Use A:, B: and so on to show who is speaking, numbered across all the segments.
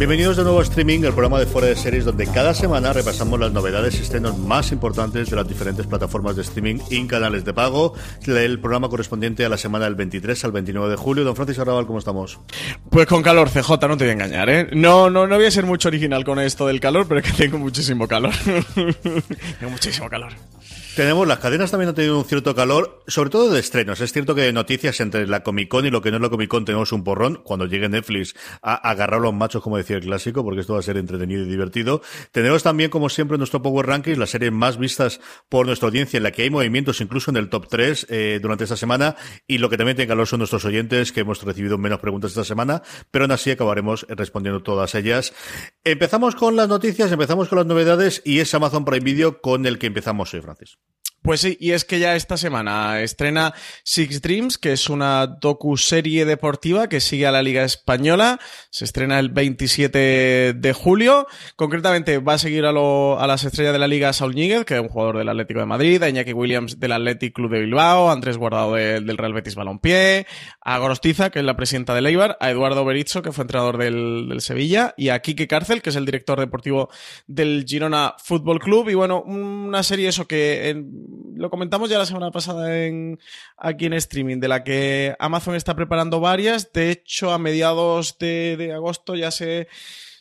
A: Bienvenidos de nuevo a Streaming, el programa de Fuera de Series, donde cada semana repasamos las novedades y estrenos más importantes de las diferentes plataformas de streaming y canales de pago. El programa correspondiente a la semana del 23 al 29 de julio. Don Francisco Arrabal, ¿cómo estamos?
B: Pues con calor, CJ, no te voy a engañar, ¿eh? No, no, no voy a ser mucho original con esto del calor, pero es que tengo muchísimo calor. tengo muchísimo calor.
A: Tenemos, las cadenas también han tenido un cierto calor, sobre todo de estrenos. Es cierto que de noticias entre la Comic Con y lo que no es la Comic Con tenemos un porrón. Cuando llegue Netflix a agarrar a los machos, como decía el clásico, porque esto va a ser entretenido y divertido. Tenemos también, como siempre, nuestro Power Rankings, las series más vistas por nuestra audiencia, en la que hay movimientos incluso en el top 3 eh, durante esta semana. Y lo que también tiene calor son nuestros oyentes, que hemos recibido menos preguntas esta semana, pero aún así acabaremos respondiendo todas ellas. Empezamos con las noticias, empezamos con las novedades y es Amazon Prime Video con el que empezamos hoy, Francis.
B: Pues sí, y es que ya esta semana estrena Six Dreams, que es una docu-serie deportiva que sigue a la Liga Española. Se estrena el 27 de julio. Concretamente va a seguir a, lo, a las estrellas de la Liga Saul Níguez, que es un jugador del Atlético de Madrid, a Iñaki Williams del Athletic Club de Bilbao, a Andrés Guardado del Real Betis Balompié, a Gorostiza, que es la presidenta del Eibar, a Eduardo Berizzo, que fue entrenador del, del Sevilla, y a Quique Cárcel, que es el director deportivo del Girona Fútbol Club. Y bueno, una serie eso que... En, lo comentamos ya la semana pasada en, aquí en streaming, de la que Amazon está preparando varias. De hecho, a mediados de, de agosto ya se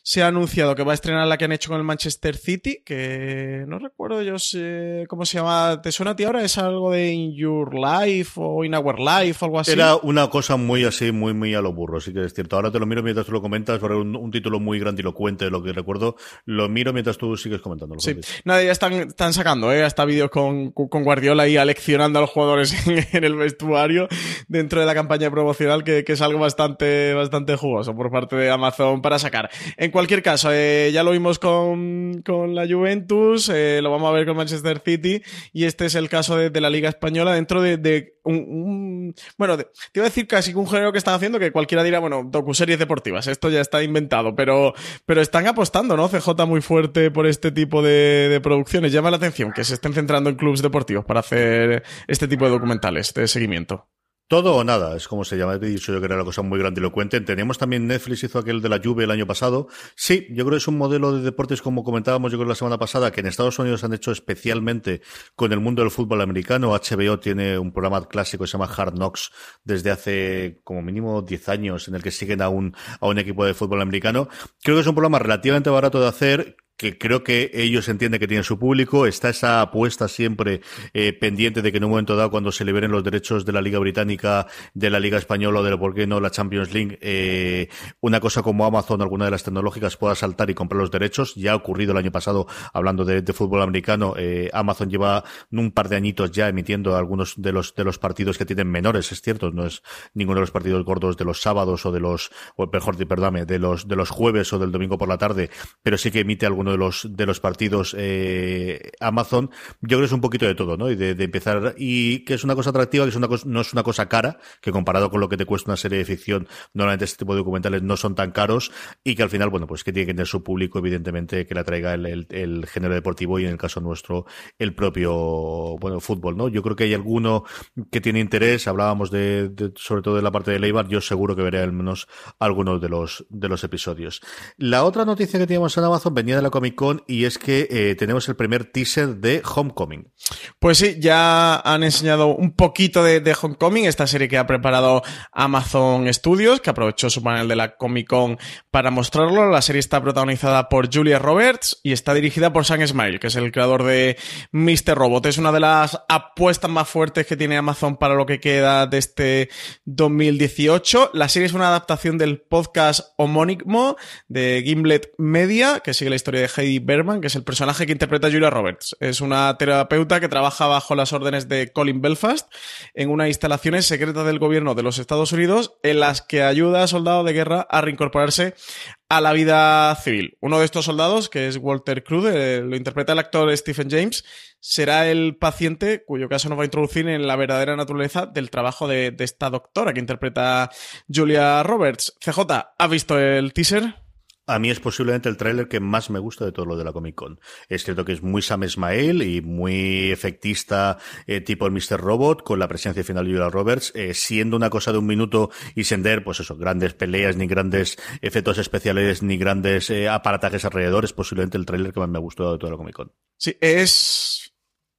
B: se ha anunciado que va a estrenar la que han hecho con el Manchester City, que no recuerdo yo sé cómo se llama. ¿Te suena a ti ahora? ¿Es algo de In Your Life o In Our Life o algo así?
A: Era una cosa muy así, muy, muy a lo burro, sí que es cierto. Ahora te lo miro mientras tú lo comentas, porque un, un título muy grandilocuente de lo que recuerdo. Lo miro mientras tú sigues comentándolo.
B: Sí, nada, ya están, están sacando, ¿eh? Hasta vídeos con, con Guardiola ahí aleccionando a los jugadores en, en, el vestuario dentro de la campaña promocional, que, que, es algo bastante, bastante jugoso por parte de Amazon para sacar. En cualquier caso, eh, ya lo vimos con, con la Juventus, eh, lo vamos a ver con Manchester City, y este es el caso de, la Liga Española dentro de, un, un, Bueno, de, te iba a decir casi que un género que están haciendo que cualquiera dirá, bueno, docuseries deportivas, esto ya está inventado, pero, pero están apostando, ¿no? CJ muy fuerte por este tipo de producciones. Llama la atención que se estén centrando en clubes deportivos para hacer este tipo de documentales de seguimiento.
A: Todo o nada, es como se llama. He dicho yo que era una cosa muy grandilocuente. Tenemos también Netflix hizo aquel de la Juve el año pasado. Sí, yo creo que es un modelo de deportes como comentábamos yo creo la semana pasada, que en Estados Unidos han hecho especialmente con el mundo del fútbol americano. HBO tiene un programa clásico que se llama Hard Knocks desde hace como mínimo 10 años en el que siguen a un, a un equipo de fútbol americano. Creo que es un programa relativamente barato de hacer que creo que ellos entienden que tienen su público, está esa apuesta siempre eh, pendiente de que en un momento dado, cuando se liberen los derechos de la Liga Británica, de la Liga Española o de, ¿por qué no?, la Champions League, eh, una cosa como Amazon, alguna de las tecnológicas, pueda saltar y comprar los derechos. Ya ha ocurrido el año pasado, hablando de, fútbol americano, eh, Amazon lleva un par de añitos ya emitiendo algunos de los, de los partidos que tienen menores, es cierto, no es ninguno de los partidos gordos de los sábados o de los, o mejor, perdóname, de los, de los jueves o del domingo por la tarde, pero sí que emite algunos de los de los partidos eh, Amazon, yo creo que es un poquito de todo, ¿no? Y de, empezar y que es una cosa atractiva, que es una cosa, no es una cosa cara, que comparado con lo que te cuesta una serie de ficción, normalmente este tipo de documentales no son tan caros y que al final, bueno, pues que tiene que tener su público, evidentemente, que la traiga el, el, género deportivo y en el caso nuestro el propio, bueno, fútbol, ¿no? Yo creo que hay alguno que tiene interés, hablábamos de, de sobre todo de la parte de Leibar, yo seguro que veré al menos algunos de los de los episodios. La otra noticia que teníamos en Amazon venía de la Comic Con y es que eh, tenemos el primer teaser de Homecoming.
B: Pues sí, ya han enseñado un poquito de, de, Homecoming, esta serie que ha preparado Amazon Studios, que aprovechó su panel de la Comic Con para mostrarlo. La serie está protagonizada por Julia Roberts y está dirigida por Sam Smile, que es el creador de Mr. Robot. Es una de las apuestas más fuertes que tiene Amazon para lo que queda de este 2018. La serie es una adaptación del podcast homónimo de Gimlet Media, que sigue la historia de Heidi Berman, que es el personaje que interpreta Julia Roberts. Es una terapeuta que trabaja bajo las órdenes de Colin Belfast en unas instalaciones secretas del gobierno de los Estados Unidos en las que ayuda a soldados de guerra a reincorporarse a la vida civil. Uno de estos soldados, que es Walter Crude, lo interpreta el actor Stephen James, será el paciente cuyo caso nos va a introducir en la verdadera naturaleza del trabajo de, de esta doctora que interpreta Julia Roberts. CJ, ¿ha visto el teaser?
A: A mí es posiblemente el tráiler que más me gusta de todo lo de la Comic Con. Es cierto que es muy Sam Ismail y muy efectista, eh, tipo el Mr. Robot, con la presencia final de Julia Roberts, eh, siendo una cosa de un minuto y sender, pues eso, grandes peleas, ni grandes efectos especiales, ni grandes eh, aparatajes alrededor. Es posiblemente el tráiler que más me ha gustado de toda la Comic Con.
B: Sí, es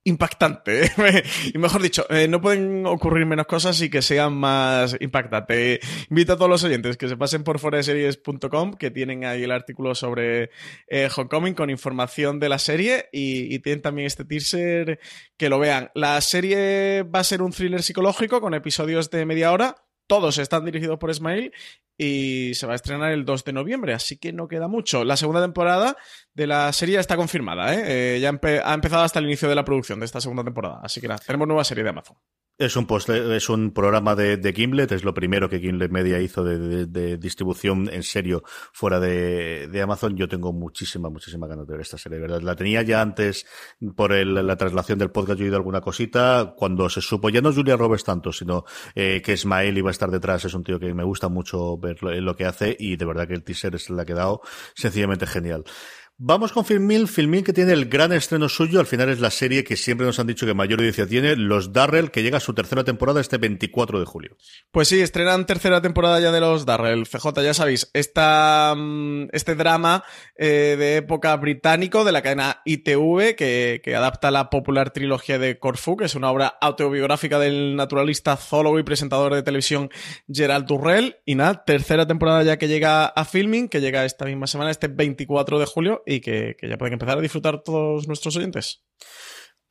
B: impactante. y mejor dicho, eh, no pueden ocurrir menos cosas y que sean más impactantes. Invito a todos los oyentes que se pasen por foreseries.com, que tienen ahí el artículo sobre eh, Homecoming con información de la serie y, y, tienen también este teaser que lo vean. La serie va a ser un thriller psicológico con episodios de media hora. Todos están dirigidos por Ismail y se va a estrenar el 2 de noviembre, así que no queda mucho. La segunda temporada de la serie está confirmada, ¿eh? Eh, ya ha empezado hasta el inicio de la producción de esta segunda temporada, así que nada, tenemos nueva serie de Amazon.
A: Es un, post, es un programa de, de, Gimlet, es lo primero que Gimlet Media hizo de, de, de distribución en serio fuera de, Amazon. Yo tengo muchísima, muchísima ganas de ver esta serie, ¿verdad? La tenía ya antes por el, la traslación del podcast, yo he oído alguna cosita. Cuando se supo, ya no Julia Roberts tanto, sino eh, que Ismael iba a estar detrás, es un tío que me gusta mucho ver lo, que hace y de verdad que el teaser se le ha quedado sencillamente genial. Vamos con Filmil, Filmil que tiene el gran estreno suyo, al final es la serie que siempre nos han dicho que mayor audiencia tiene, Los Darrell, que llega a su tercera temporada este 24 de julio.
B: Pues sí, estrenan tercera temporada ya de Los Darrell, CJ, ya sabéis, esta, este drama eh, de época británico de la cadena ITV, que, que, adapta la popular trilogía de Corfu, que es una obra autobiográfica del naturalista, zoólogo y presentador de televisión Gerald Durrell, y nada, tercera temporada ya que llega a Filming, que llega esta misma semana, este 24 de julio, y que, que ya pueden empezar a disfrutar todos nuestros oyentes.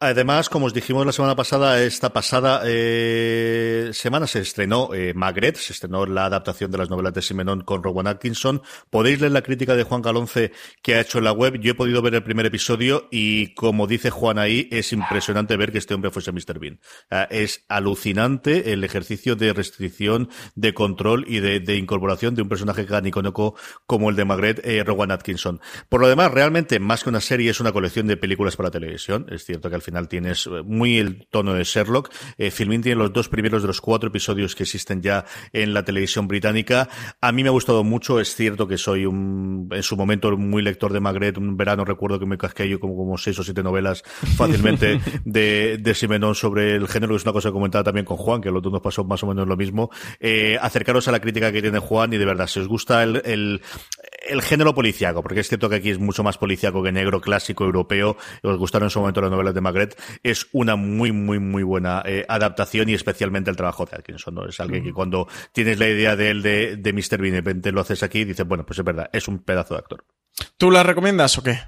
A: Además, como os dijimos la semana pasada, esta pasada eh, semana se estrenó eh, Magret, se estrenó la adaptación de las novelas de Simenon con Rowan Atkinson. Podéis leer la crítica de Juan Galonce que ha hecho en la web. Yo he podido ver el primer episodio y, como dice Juan ahí, es impresionante ver que este hombre fuese Mr. Bean. Uh, es alucinante el ejercicio de restricción, de control y de, de incorporación de un personaje canicónico como el de Magret, eh, Rowan Atkinson. Por lo demás, realmente, más que una serie, es una colección de películas para televisión. Es cierto que al final tienes muy el tono de Sherlock. Eh, Filmin tiene los dos primeros de los cuatro episodios que existen ya en la televisión británica. A mí me ha gustado mucho. Es cierto que soy un, en su momento muy lector de Magret. Un verano recuerdo que me casqué yo como, como seis o siete novelas fácilmente de, de Simenon sobre el género. Es una cosa que comentaba también con Juan, que los dos nos pasó más o menos lo mismo. Eh, acercaros a la crítica que tiene Juan y de verdad, si os gusta el, el, el género policiaco, porque es cierto que aquí es mucho más policiaco que negro clásico europeo. Os gustaron en su momento las novelas de Magret es una muy, muy, muy buena eh, adaptación y especialmente el trabajo de Atkinson. ¿no? Es alguien que cuando tienes la idea de él de, de Mr. Bean y de repente lo haces aquí, dices, bueno, pues es verdad, es un pedazo de actor.
B: ¿Tú la recomiendas o qué?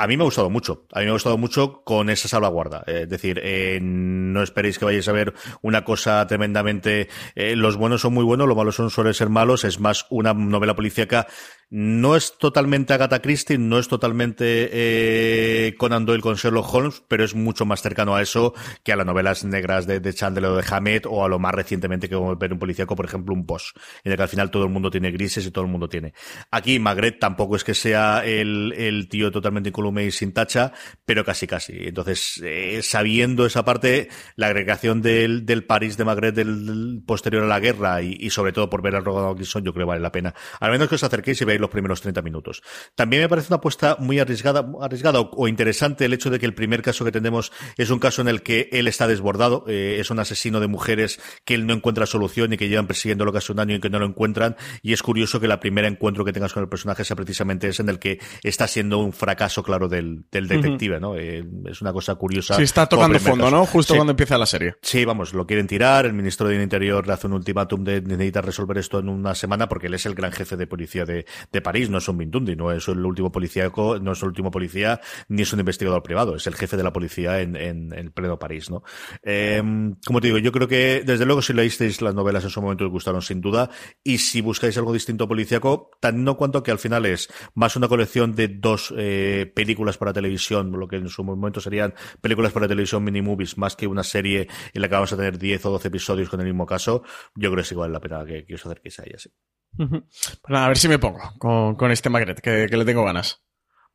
A: A mí me ha gustado mucho. A mí me ha gustado mucho con esa salvaguarda. Eh, es decir, eh, no esperéis que vayáis a ver una cosa tremendamente. Eh, los buenos son muy buenos, los malos son suelen ser malos. Es más una novela policíaca. No es totalmente Agatha Christie, no es totalmente eh, Conan Doyle con Sherlock Holmes, pero es mucho más cercano a eso que a las novelas negras de, Chandler o de Hammett o a lo más recientemente que ver un policíaco, por ejemplo, un Bosch, en el que al final todo el mundo tiene grises y todo el mundo tiene. Aquí Magret tampoco es que sea el, tío totalmente incolume y sin tacha, pero casi casi. Entonces, eh, sabiendo esa parte, la agregación del, París de Magret del, posterior a la guerra y, sobre todo por ver a Rogan Atkinson, yo creo que vale la pena. Al menos que os acerquéis y veáis ahí los primeros 30 minutos. También me parece una apuesta muy arriesgada, arriesgada o, interesante el hecho de que el primer caso que tenemos es un caso en el que él está desbordado, eh, es un asesino de mujeres que él no encuentra solución y que llevan persiguiéndolo casi un año y que no lo encuentran. Y es curioso que la primera encuentro que tengas con el personaje sea precisamente ese en el que está siendo un fracaso claro del, detective, ¿no? Eh, es una cosa curiosa.
B: Sí, está tocando fondo, ¿no? Justo cuando empieza la serie.
A: Sí, vamos, lo quieren tirar. El ministro del Interior le hace un ultimátum de necesitar resolver esto en una semana porque él es el gran jefe de policía de, de París, no es un Mindundi, no es el último policíaco, no es el último policía, ni es un investigador privado, es el jefe de la policía en, en, en pleno París, ¿no? Eh, como te digo, yo creo que, desde luego, si leísteis las novelas en su momento os gustaron sin duda, y si buscáis algo distinto policíaco, tan no cuanto que al final es más una colección de dos eh, películas para televisión, lo que en su momento serían películas para televisión mini movies, más que una serie en la que vamos a tener 10 o 12 episodios con el mismo caso, yo creo que es igual la pena que, que os acerquéis a ella, sí.
B: Pues nada, a ver si me pongo con, con este Magret, que, que le tengo ganas.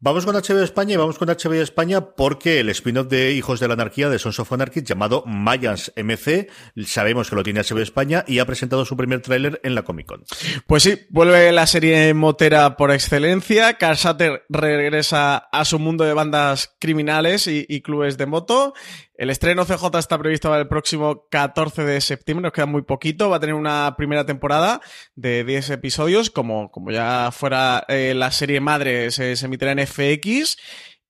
A: Vamos con HBO España y vamos con HBO España porque el spin-off de Hijos de la Anarquía de Sons of Anarchy llamado Mayans MC, sabemos que lo tiene HBO España y ha presentado su primer tráiler en la Comic Con.
B: Pues sí, vuelve la serie motera por excelencia. Carl regresa a su mundo de bandas criminales y, y clubes de moto. El estreno CJ está previsto para el próximo 14 de septiembre, nos queda muy poquito. Va a tener una primera temporada de 10 episodios, como, como ya fuera eh, la serie madre, se, se emitirá en FX.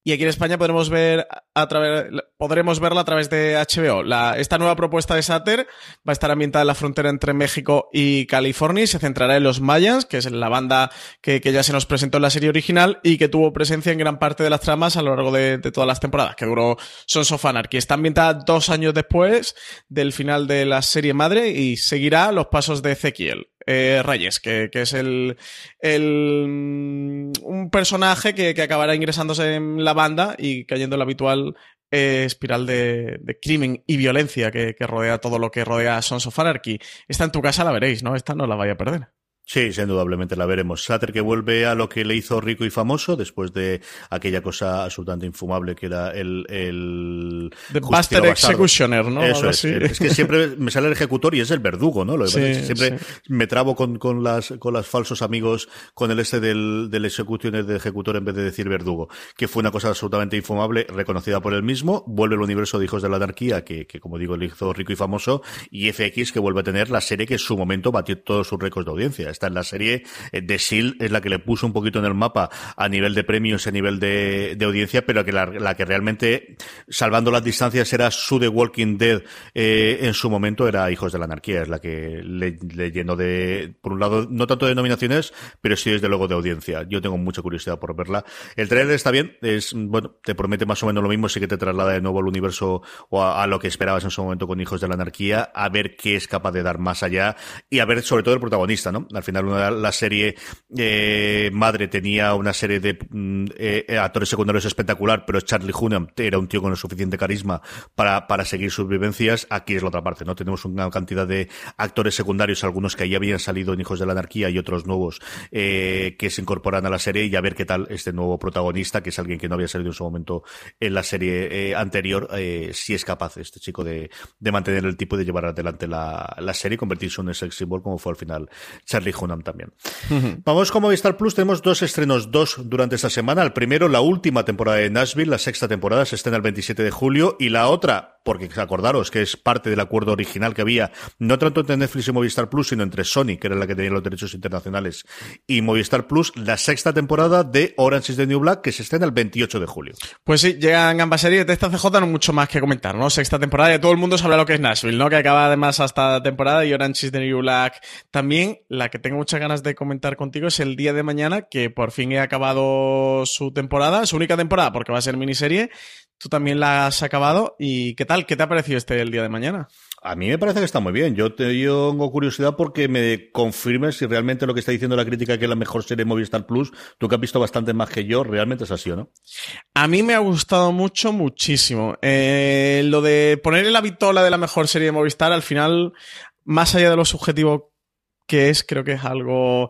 B: Y aquí en España podremos ver a través, podremos verla a través de HBO. La, esta nueva propuesta de Sater va a estar ambientada en la frontera entre México y California y se centrará en los Mayans, que es la banda que, que, ya se nos presentó en la serie original y que tuvo presencia en gran parte de las tramas a lo largo de, de todas las temporadas, que duró Sons of Anarchy. Está ambientada dos años después del final de la serie madre y seguirá los pasos de Ezequiel eh, Reyes, que, es el, el, un personaje que, que, acabará ingresándose en la banda y cayendo en la habitual eh, espiral de, de, crimen y violencia que, que, rodea todo lo que rodea a Sons of Anarchy. Esta en tu casa la veréis, ¿no? Esta no la vaya a perder.
A: Sí, indudablemente la veremos. Sater que vuelve a lo que le hizo rico y famoso después de aquella cosa absolutamente infumable que era el... el
B: The Buster Executioner, ¿no?
A: Eso es. Es que siempre me sale el ejecutor y es el verdugo, ¿no? Lo sí, es que siempre sí. me trabo con, con las con las falsos amigos con el este del, del Executioner de ejecutor en vez de decir verdugo, que fue una cosa absolutamente infumable, reconocida por él mismo. Vuelve el universo de Hijos de la Anarquía, que, que como digo, le hizo rico y famoso, y FX que vuelve a tener la serie que en su momento batió todos sus récords de audiencia está en la serie de Shield es la que le puso un poquito en el mapa a nivel de premios, a nivel de, audiencia, pero que la, que realmente, salvando las distancias, era su The Walking Dead eh, en su momento, era Hijos de la Anarquía, es la que le, le, llenó de, por un lado, no tanto de nominaciones, pero sí desde luego de audiencia. Yo tengo mucha curiosidad por verla. El trailer está bien, es, bueno, te promete más o menos lo mismo, sí que te traslada de nuevo al universo o a, lo que esperabas en su momento con Hijos de la Anarquía, a ver qué es capaz de dar más allá y a ver sobre todo el protagonista, ¿no? Final una la serie eh, madre tenía una serie de mm, eh, actores secundarios espectacular, pero Charlie Hunnam era un tío con el suficiente carisma para, para seguir sus vivencias. Aquí es la otra parte, ¿no? Tenemos una cantidad de actores secundarios, algunos que ahí habían salido en Hijos de la Anarquía y otros nuevos eh, que se incorporan a la serie y a ver qué tal este nuevo protagonista, que es alguien que no había salido en su momento en la serie eh, anterior, si es capaz este chico de, de, mantener el tipo de llevar adelante la, la serie y convertirse en un sex symbol como fue al final Charlie Hunnam también también. Uh -huh. Vamos con Movistar Plus, tenemos dos estrenos, dos durante esta semana. El primero, la última temporada de Nashville, la sexta temporada, se estrena el 27 de julio, y la otra, porque acordaros que es parte del acuerdo original que había, no tanto entre Netflix y Movistar Plus, sino entre Sony, que era la que tenía los derechos internacionales, y Movistar Plus, la sexta temporada de Orange is the New Black, que se estrena el 28 de julio.
B: Pues sí, llegan ambas series de esta CJ, no mucho más que comentar, ¿no? Sexta temporada, y todo el mundo sabe lo que es Nashville, ¿no? Que acaba además hasta temporada, y Orange is the New Black también, la que tengo muchas ganas de comentar contigo es el día de mañana, que por fin he acabado su temporada, su única temporada, porque va a ser miniserie. Tú también la has acabado. ¿Y qué tal? ¿Qué te ha parecido este el día de mañana?
A: A mí me parece que está muy bien. Yo tengo curiosidad porque me confirmes si realmente lo que está diciendo la crítica que es la mejor serie de Movistar Plus, tú que has visto bastante más que yo, realmente es así o no.
B: A mí me ha gustado mucho, muchísimo. Eh, lo de ponerle la vitola de la mejor serie de Movistar, al final, más allá de lo subjetivo que es, creo que es algo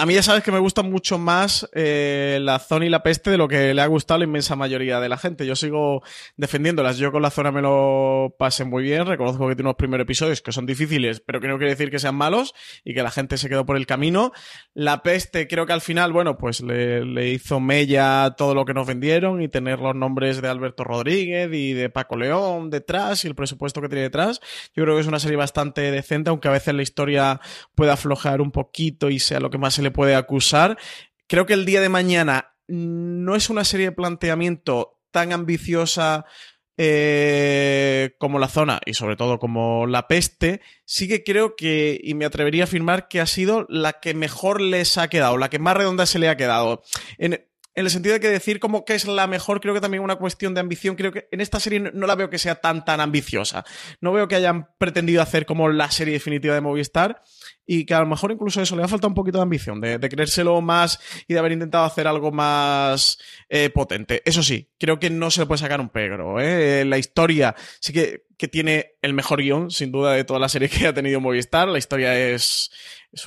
B: a mí ya sabes que me gusta mucho más eh, la zona y la peste de lo que le ha gustado la inmensa mayoría de la gente. Yo sigo defendiéndolas. Yo con la zona me lo pasé muy bien. Reconozco que tiene unos primeros episodios que son difíciles, pero que no quiere decir que sean malos y que la gente se quedó por el camino. La peste creo que al final, bueno, pues le, le hizo mella todo lo que nos vendieron y tener los nombres de Alberto Rodríguez y de Paco León detrás y el presupuesto que tiene detrás. Yo creo que es una serie bastante decente, aunque a veces la historia pueda aflojar un poquito y sea lo que más se le puede acusar. Creo que el día de mañana no es una serie de planteamiento tan ambiciosa eh, como la zona y sobre todo como la peste, sí que creo que, y me atrevería a afirmar que ha sido la que mejor les ha quedado, la que más redonda se le ha quedado. En, el sentido de que decir como que es la mejor, creo que también una cuestión de ambición. Creo que en esta serie no la veo que sea tan, tan ambiciosa. No veo que hayan pretendido hacer como la serie definitiva de Movistar y que a lo mejor incluso eso le ha faltado un poquito de ambición, de, creérselo más y de haber intentado hacer algo más eh, potente. Eso sí, creo que no se le puede sacar un pegro. ¿eh? La historia sí que, que tiene el mejor guion, sin duda, de toda la serie que ha tenido Movistar. La historia es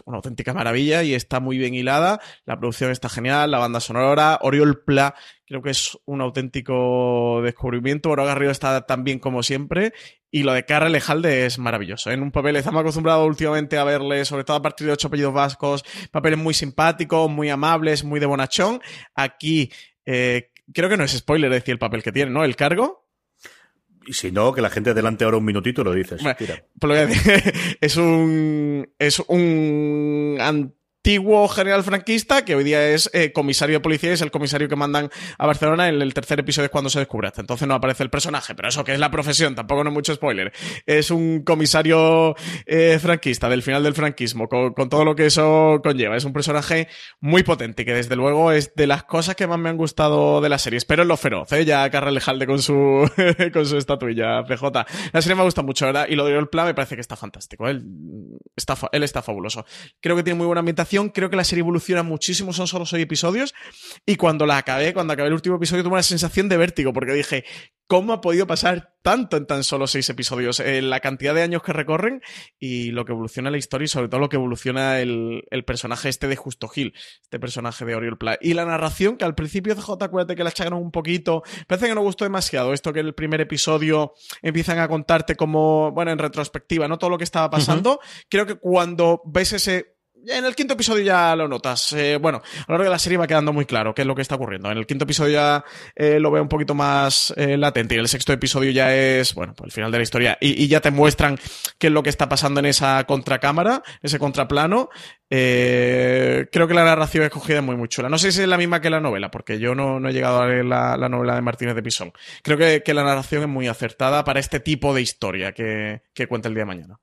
B: una auténtica maravilla y está muy bien hilada. La producción está genial, la banda sonora. Oriol Pla creo que es un auténtico descubrimiento. Oro Garrido está tan bien como siempre. Y lo de Carra Lejalde es maravilloso. En un papel estamos acostumbrados últimamente a verle, sobre todo a partir de ocho apellidos vascos, papeles muy simpáticos, muy amables, muy de bonachón. Aquí, eh, creo que no es spoiler decir el papel que tiene, ¿no? El cargo.
A: Y si no, que la gente adelante ahora un minutito lo dices.
B: Bueno, pues lo voy a decir. es un. Es un antiguo general franquista que hoy día es eh, comisario de policía es el comisario que mandan a Barcelona en el tercer episodio es cuando se descubre. Hasta entonces no aparece el personaje pero eso que es la profesión tampoco no es mucho spoiler. Es un comisario eh, franquista del final del franquismo con, con, todo lo que eso conlleva. Es un personaje muy potente que desde luego es de las cosas que más me han gustado de la serie. Espero en lo feroz ¿eh? ya Carral Lejalde con su con su estatuilla PJ la serie me gusta mucho ¿verdad? y lo de el plan me parece que está fantástico. Él está, él está fabuloso. Creo que tiene muy buena ambientación creo que la serie evoluciona muchísimo, son solo seis episodios, y cuando la acabé, cuando acabé el último episodio, tuve una sensación de vértigo, porque dije, ¿cómo ha podido pasar tanto en tan solo seis episodios? Eh, la cantidad de años que recorren y lo que evoluciona la historia y sobre todo lo que evoluciona el, el personaje este de Justo Gil, este personaje de Oriol Pla. Y la narración, que al principio CJ, acuérdate que la echaron un poquito, parece que no gustó demasiado, esto que en el primer episodio empiezan a contarte como, bueno, en retrospectiva, ¿no? Todo lo que estaba pasando. Uh -huh. Creo que cuando ves ese en el quinto episodio ya lo notas. Eh, bueno, a lo largo de la serie va quedando muy claro qué es lo que está ocurriendo. En el quinto episodio ya eh, lo veo un poquito más eh, latente y el sexto episodio ya es, bueno, pues el final de la historia y, ya te muestran qué es lo que está pasando en esa contracámara, ese contraplano. Creo que la narración escogida es muy, muy chula. No sé si es la misma que la novela, porque yo no, he llegado a leer la, la, novela de Martínez de Pisón. Creo que, la narración es muy acertada para este tipo de historia que cuenta el día de mañana.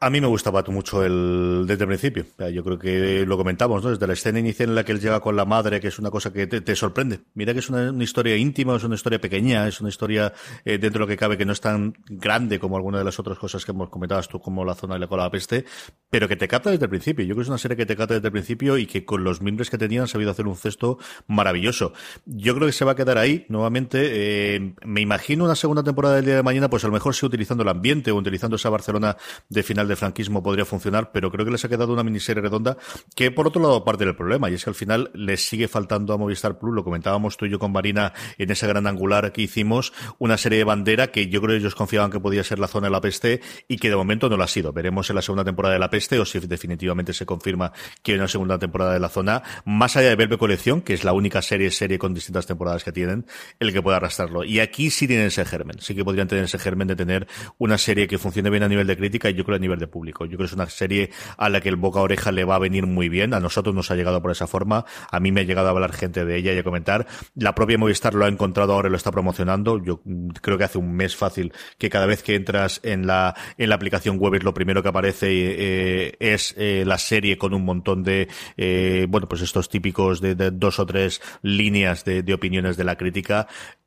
A: A mí me gustaba mucho el desde el principio. Yo creo que lo comentamos, ¿no? Desde la escena inicial en la que él llega con la madre, que es una cosa que te, sorprende. Mira que es una, historia íntima, es una historia pequeña, es una historia eh, dentro de lo que cabe que no es tan grande como alguna de las otras cosas que hemos comentado tú, como la zona de la cola peste, pero que te capta desde el principio. Yo creo que es una serie que te capta desde el principio y que con los miembros que tenían han sabido hacer un cesto maravilloso. Yo creo que se va a quedar ahí, nuevamente. Eh, me imagino una segunda temporada del día de mañana, pues a lo mejor sí utilizando el ambiente o utilizando esa Barcelona de final final de franquismo podría funcionar, pero creo que les ha quedado una miniserie redonda que, por otro lado, parte del problema, y es que al final les sigue faltando a Movistar Plus, lo comentábamos tú y yo con Marina en ese gran angular que hicimos, una serie de bandera que yo creo que ellos confiaban que podía ser la zona de la peste y que de momento no lo ha sido. Veremos en la segunda temporada de la peste o si definitivamente se confirma que hay una segunda temporada de la zona, más allá de Verbe Colección, que es la única serie serie con distintas temporadas que tienen, el que pueda arrastrarlo. Y aquí sí tienen ese germen, sí que podrían tener ese germen de tener una serie que funcione bien a nivel de crítica y yo creo a nivel de público. Yo creo que es una serie a la que el boca a oreja le va a venir muy bien. A nosotros nos ha llegado por esa forma. A mí me ha llegado a hablar gente de ella y a comentar. La propia Movistar lo ha encontrado ahora y lo está promocionando. Yo creo que hace un mes fácil que cada vez que entras en la, en la aplicación web lo primero que aparece eh, es eh, la serie con un montón de, eh, bueno, pues estos típicos de, dos o tres líneas de opiniones de la crítica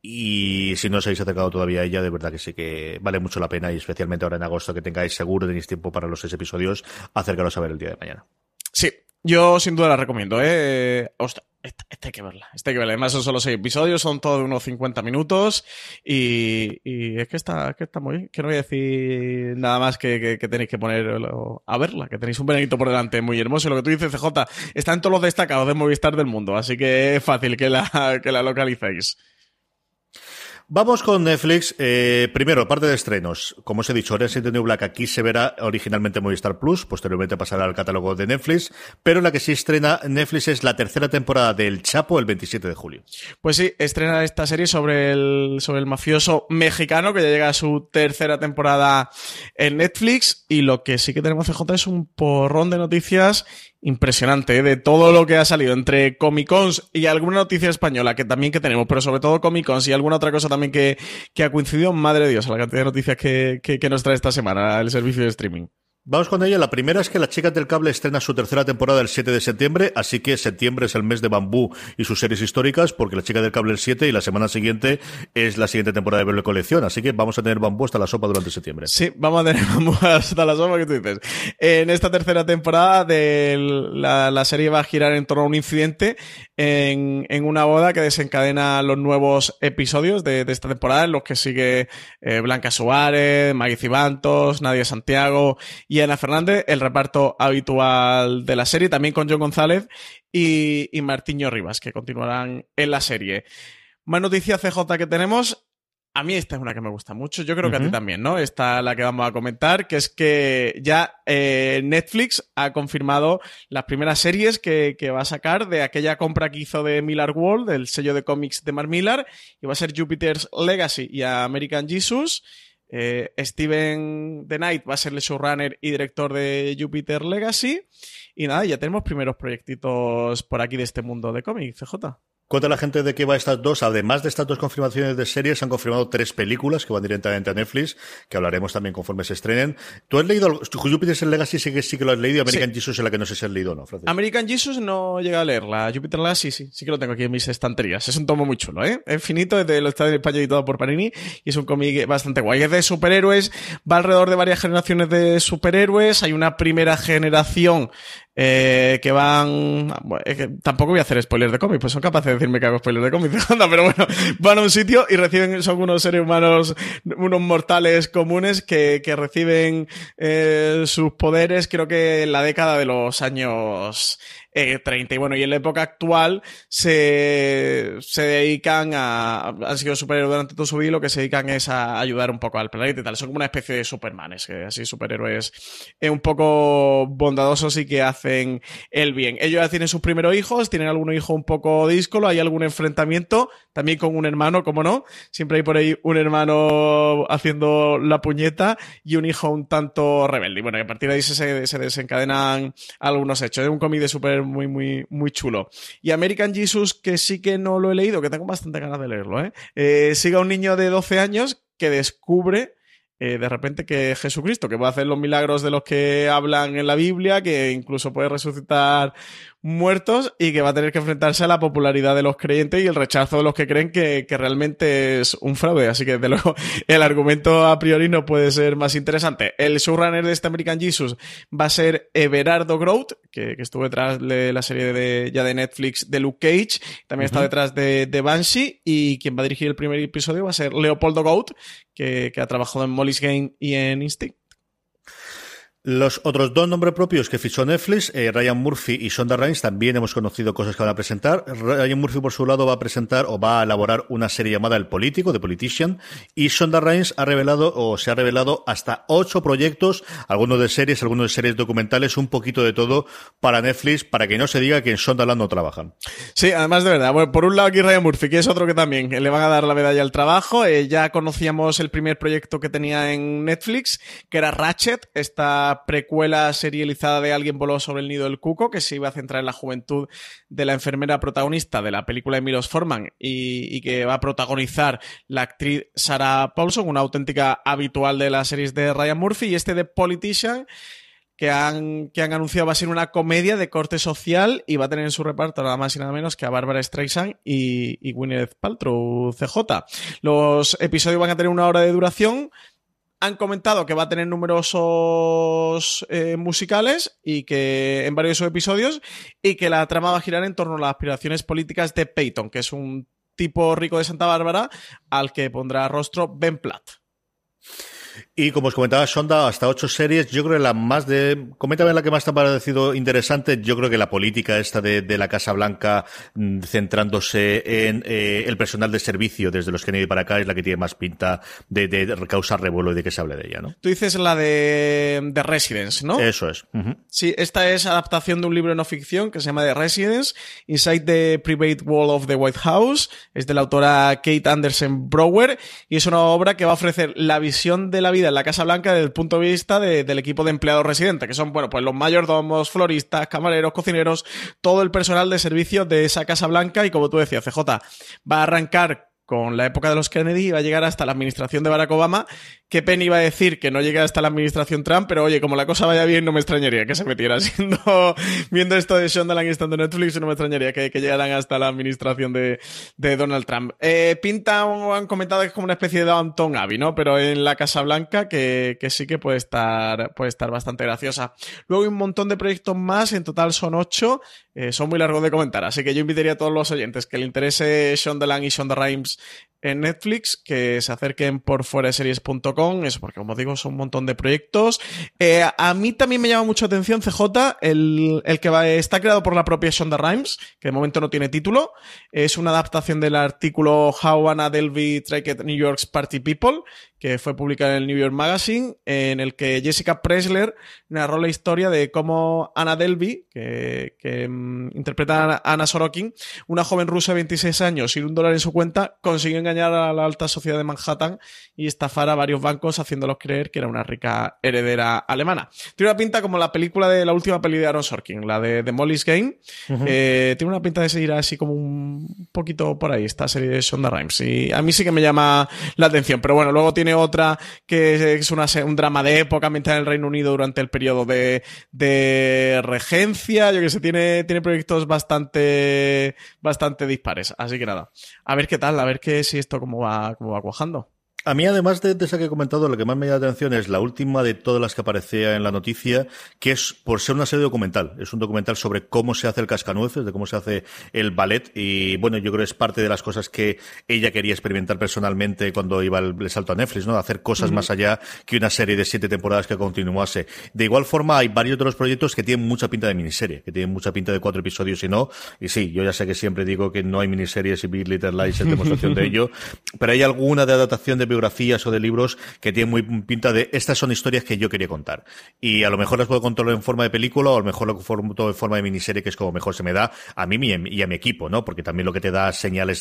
A: y si no os habéis acercado todavía a ella, de verdad que sí que vale mucho la pena y especialmente ahora en agosto que tengáis seguro, tenéis tiempo para los seis episodios, acercaros a ver el día de mañana.
B: Sí, yo sin duda la recomiendo, ¿eh? Ostras, esta, hay que verla, esta hay que verla. Además son solo seis episodios, son todos de unos 50 minutos y, y es que está, que está muy bien. Que no voy a decir nada más que, que, tenéis que poner a verla, que tenéis un veranito por delante muy hermoso. Y lo que tú dices, CJ, está en todos los destacados de Movistar del mundo, así que es fácil que la, que la localicéis.
A: Vamos con Netflix. Eh, primero, parte de estrenos. Como os he dicho, Orange is the New Black aquí se verá originalmente en Movistar Plus, posteriormente pasará al catálogo de Netflix, pero la que sí estrena Netflix es la tercera temporada del Chapo el 27 de julio.
B: Pues sí, estrena esta serie sobre el, sobre el mafioso mexicano que ya llega a su tercera temporada en Netflix y lo que sí que tenemos CJ es un porrón de noticias impresionante ¿eh? de todo lo que ha salido entre Comic Cons y alguna noticia española que también que tenemos, pero sobre todo Comic Cons y alguna otra cosa también que, que ha coincidido, madre de Dios, a la cantidad de noticias que, que, que nos trae esta semana el servicio de streaming.
A: Vamos con ella. La primera es que Las Chicas del Cable estrena su tercera temporada el 7 de septiembre, así que septiembre es el mes de Bambú y sus series históricas, porque La Chica del Cable el 7 y la semana siguiente es la siguiente temporada de Verle Colección, así que vamos a tener Bambú hasta la sopa durante septiembre.
B: Sí, vamos a tener Bambú hasta la sopa que tú dices. En esta tercera temporada de la, la serie va a girar en torno a un incidente en, una boda que desencadena los nuevos episodios de, de esta temporada, en los que sigue eh, Blanca Suárez, Maggie Cibantos, Nadia Santiago y y Ana Fernández, el reparto habitual de la serie, también con John González y, y Martiño Rivas, que continuarán en la serie. Más noticias CJ que tenemos. A mí esta es una que me gusta mucho, yo creo que a ti también, ¿no? Esta la que vamos a comentar, que es que ya eh, Netflix ha confirmado las primeras series que, que, va a sacar de aquella compra que hizo de Miller World, del sello de cómics de Mark Millar, y va a ser Jupiter's Legacy y American Jesus. Eh, Steven The Knight va a ser el showrunner y director de Jupiter Legacy. Y nada, ya tenemos primeros proyectitos por aquí de este mundo de cómic, CJ.
A: Cuenta la gente de qué va estas dos. Además de estas dos confirmaciones de series, han confirmado tres películas que van directamente a Netflix, que hablaremos también conforme se estrenen. ¿Tú has leído Jupiter's Legacy? Sí que, sí que lo has leído. American sí. Jesus es la que no sé si has leído o no, Francis.
B: American Jesus no llega a leerla. Jupiter Legacy sí, sí que lo tengo aquí en mis estanterías. Es un tomo muy chulo, ¿eh? Es finito, es de, lo está en España editado por Panini y es un cómic bastante guay. Es de superhéroes, va alrededor de varias generaciones de superhéroes. Hay una primera generación eh, que van. Que tampoco voy a hacer spoilers de cómics, pues son capaces de decirme que hago spoilers de cómics, pero bueno, van a un sitio y reciben, son unos seres humanos, unos mortales comunes que, que reciben eh, sus poderes, creo que en la década de los años eh, 30. Y bueno, y en la época actual se, se dedican a. Han sido superhéroes durante todo su vida y lo que se dedican es a ayudar un poco al planeta y tal. Son como una especie de supermanes, que así superhéroes eh, un poco bondadosos y que hacen el bien. Ellos ya tienen sus primeros hijos, tienen algún hijo un poco díscolo, hay algún enfrentamiento, también con un hermano, como no. Siempre hay por ahí un hermano haciendo la puñeta y un hijo un tanto rebelde. Y bueno, y a partir de ahí se, se desencadenan algunos hechos. Es un cómic de muy, muy, muy chulo. Y American Jesus, que sí que no lo he leído, que tengo bastante ganas de leerlo, ¿eh? eh sigue a un niño de 12 años que descubre eh, de repente que Jesucristo, que puede hacer los milagros de los que hablan en la Biblia, que incluso puede resucitar muertos y que va a tener que enfrentarse a la popularidad de los creyentes y el rechazo de los que creen que, que realmente es un fraude. Así que, de luego, el argumento a priori no puede ser más interesante. El showrunner de este American Jesus va a ser Everardo Grout, que, que estuvo detrás de la serie de, ya de Netflix de Luke Cage, también uh -huh. está detrás de, de, Banshee, y quien va a dirigir el primer episodio va a ser Leopoldo Goat, que, que ha trabajado en Molly's Game y en Instinct.
A: Los otros dos nombres propios que fichó Netflix, eh, Ryan Murphy y Shonda Rhimes, también hemos conocido cosas que van a presentar. Ryan Murphy, por su lado, va a presentar o va a elaborar una serie llamada El Político, The Politician, y Shonda Rhimes ha revelado o se ha revelado hasta ocho proyectos, algunos de series, algunos de series documentales, un poquito de todo para Netflix, para que no se diga que en Shondaland no trabajan.
B: Sí, además de verdad. Bueno, por un lado aquí Ryan Murphy, que es otro que también le van a dar la medalla al trabajo. Eh, ya conocíamos el primer proyecto que tenía en Netflix, que era Ratchet, esta precuela serializada de Alguien voló sobre el nido del cuco, que se iba a centrar en la juventud de la enfermera protagonista de la película de Milos Forman y, que va a protagonizar la actriz Sarah Paulson, una auténtica habitual de las series de Ryan Murphy, y este de Politician que han, que han anunciado va a ser una comedia de corte social y va a tener en su reparto nada más y nada menos que a Barbara Streisand y, y Gwyneth Paltrow CJ. Los episodios van a tener una hora de duración, han comentado que va a tener numerosos eh, musicales y que en varios episodios y que la trama va a girar en torno a las aspiraciones políticas de Peyton, que es un tipo rico de Santa Bárbara al que pondrá rostro Ben Platt.
A: Y como os comentaba Sonda, hasta ocho series. Yo creo que la más de. Coméntame la que más te ha parecido interesante. Yo creo que la política esta de, la Casa Blanca, mm, centrándose en eh, el personal de servicio desde los Kennedy para acá, es la que tiene más pinta de, causar revuelo y de que se hable de ella, ¿no?
B: Tú dices la de, Residence, ¿no?
A: Eso es.
B: Sí, esta es adaptación de un libro de no ficción que se llama The Residence, Inside the Private Wall of the White House. Es de la autora Kate Anderson Brower y es una obra que va a ofrecer la visión de la vida en la Casa Blanca desde el punto de vista del equipo de empleados residentes, que son, bueno, pues los mayordomos, floristas, camareros, cocineros, todo el personal de servicio de esa Casa Blanca. Y como tú decías, CJ, va a arrancar con la época de los Kennedy va a llegar hasta la administración de Barack Obama que Penny iba a decir que no llegue hasta la administración Trump, pero oye, como la cosa vaya bien, no me extrañaría que se metiera siendo, viendo esto de Shondaland y estando en Netflix, no me extrañaría que, llegaran hasta la administración de, Donald Trump. Eh, pinta, han comentado que es como una especie de Downton Abbey, ¿no? Pero en la Casa Blanca, que, sí que puede estar, puede estar bastante graciosa. Luego hay un montón de proyectos más, en total son ocho, eh, son muy largos de comentar, así que yo invitaría a todos los oyentes que le interese Shondaland y Shonda Rhimes en Netflix, que se acerquen por fueraseries.com, eso porque como digo son un montón de proyectos. Eh, a mí también me llama mucho atención CJ, el, el que va, está creado por la propia Shonda Rhimes, que de momento no tiene título, es una adaptación del artículo How Anna Delvey Tracked New York's Party People, que fue publicado en el New York Magazine, en el que Jessica Presler narró la historia de cómo Anna Delvey, que, que mm, interpreta a Anna Sorokin, una joven rusa de 26 años sin un dólar en su cuenta, consiguió engañar a la alta sociedad de Manhattan y estafar a varios bancos haciéndolos creer que era una rica heredera alemana. Tiene una pinta como la película de la última peli de Aaron Sorkin, la de, The Molly's Game. Eh, tiene una pinta de seguir así como un poquito por ahí, esta serie de Shonda Rhimes. Y a mí sí que me llama la atención, pero bueno, luego tiene otra que es una, un drama de época ambientada en el Reino Unido durante el periodo de, de regencia. Yo que sé, tiene, tiene proyectos bastante, bastante dispares. Así que nada, a ver qué tal, a ver qué, si esto cómo va, cómo va cuajando.
A: A mí, además de, esa que he comentado, lo que más me llama la atención es la última de todas las que aparecía en la noticia, que es por ser una serie documental. Es un documental sobre cómo se hace el cascanueces, de cómo se hace el ballet. Y bueno, yo creo que es parte de las cosas que ella quería experimentar personalmente cuando iba el, salto a Netflix, ¿no? Hacer cosas más allá que una serie de siete temporadas que continuase. De igual forma, hay varios de los proyectos que tienen mucha pinta de miniserie, que tienen mucha pinta de cuatro episodios y no. Y sí, yo ya sé que siempre digo que no hay miniseries y Big Little Lies es demostración de ello. Pero hay alguna de adaptación de biografías o de libros que tienen muy pinta de estas son historias que yo quería contar. Y a lo mejor las puedo contar en forma de película o a lo mejor lo en forma de miniserie, que es como mejor se me da a mí y a mi equipo, ¿no? Porque también lo que te da señales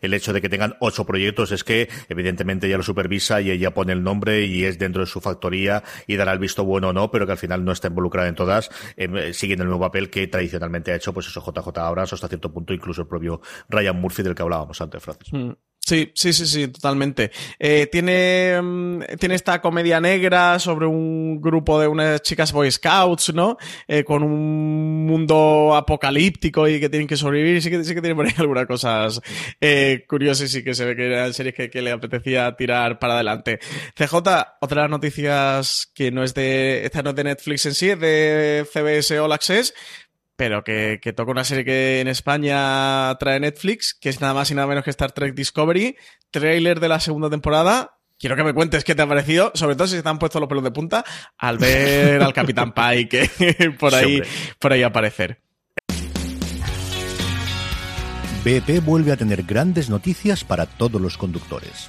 A: el hecho de que tengan ocho proyectos es que evidentemente ella lo supervisa y ella pone el nombre y es dentro de su factoría y dará el visto bueno o no, pero que al final no está involucrada en todas, eh, siguiendo el mismo papel que tradicionalmente ha hecho pues eso JJ Abrams hasta cierto punto incluso el propio Ryan Murphy del que hablábamos antes, Francis. Mm.
B: Sí, sí, sí, sí, totalmente. Eh, tiene, mm, tiene esta comedia negra sobre un grupo de unas chicas Boy Scouts, ¿no? Eh, con un mundo apocalíptico y que tienen que sobrevivir. Sí que, sí que tiene por ahí algunas cosas eh, curiosas y sí que se ve que eran series que, que, le apetecía tirar para adelante. CJ, otra de las noticias que no es de, esta no es de Netflix en sí, es de CBS All Access pero que, que, toca una serie que en España trae Netflix, que es nada más y nada menos que Star Trek Discovery, trailer de la segunda temporada, quiero que me cuentes qué te ha parecido, sobre todo si se te han puesto los pelos de punta al ver al Capitán Pike por ahí, por ahí aparecer.
C: BP vuelve a tener grandes noticias para todos los conductores.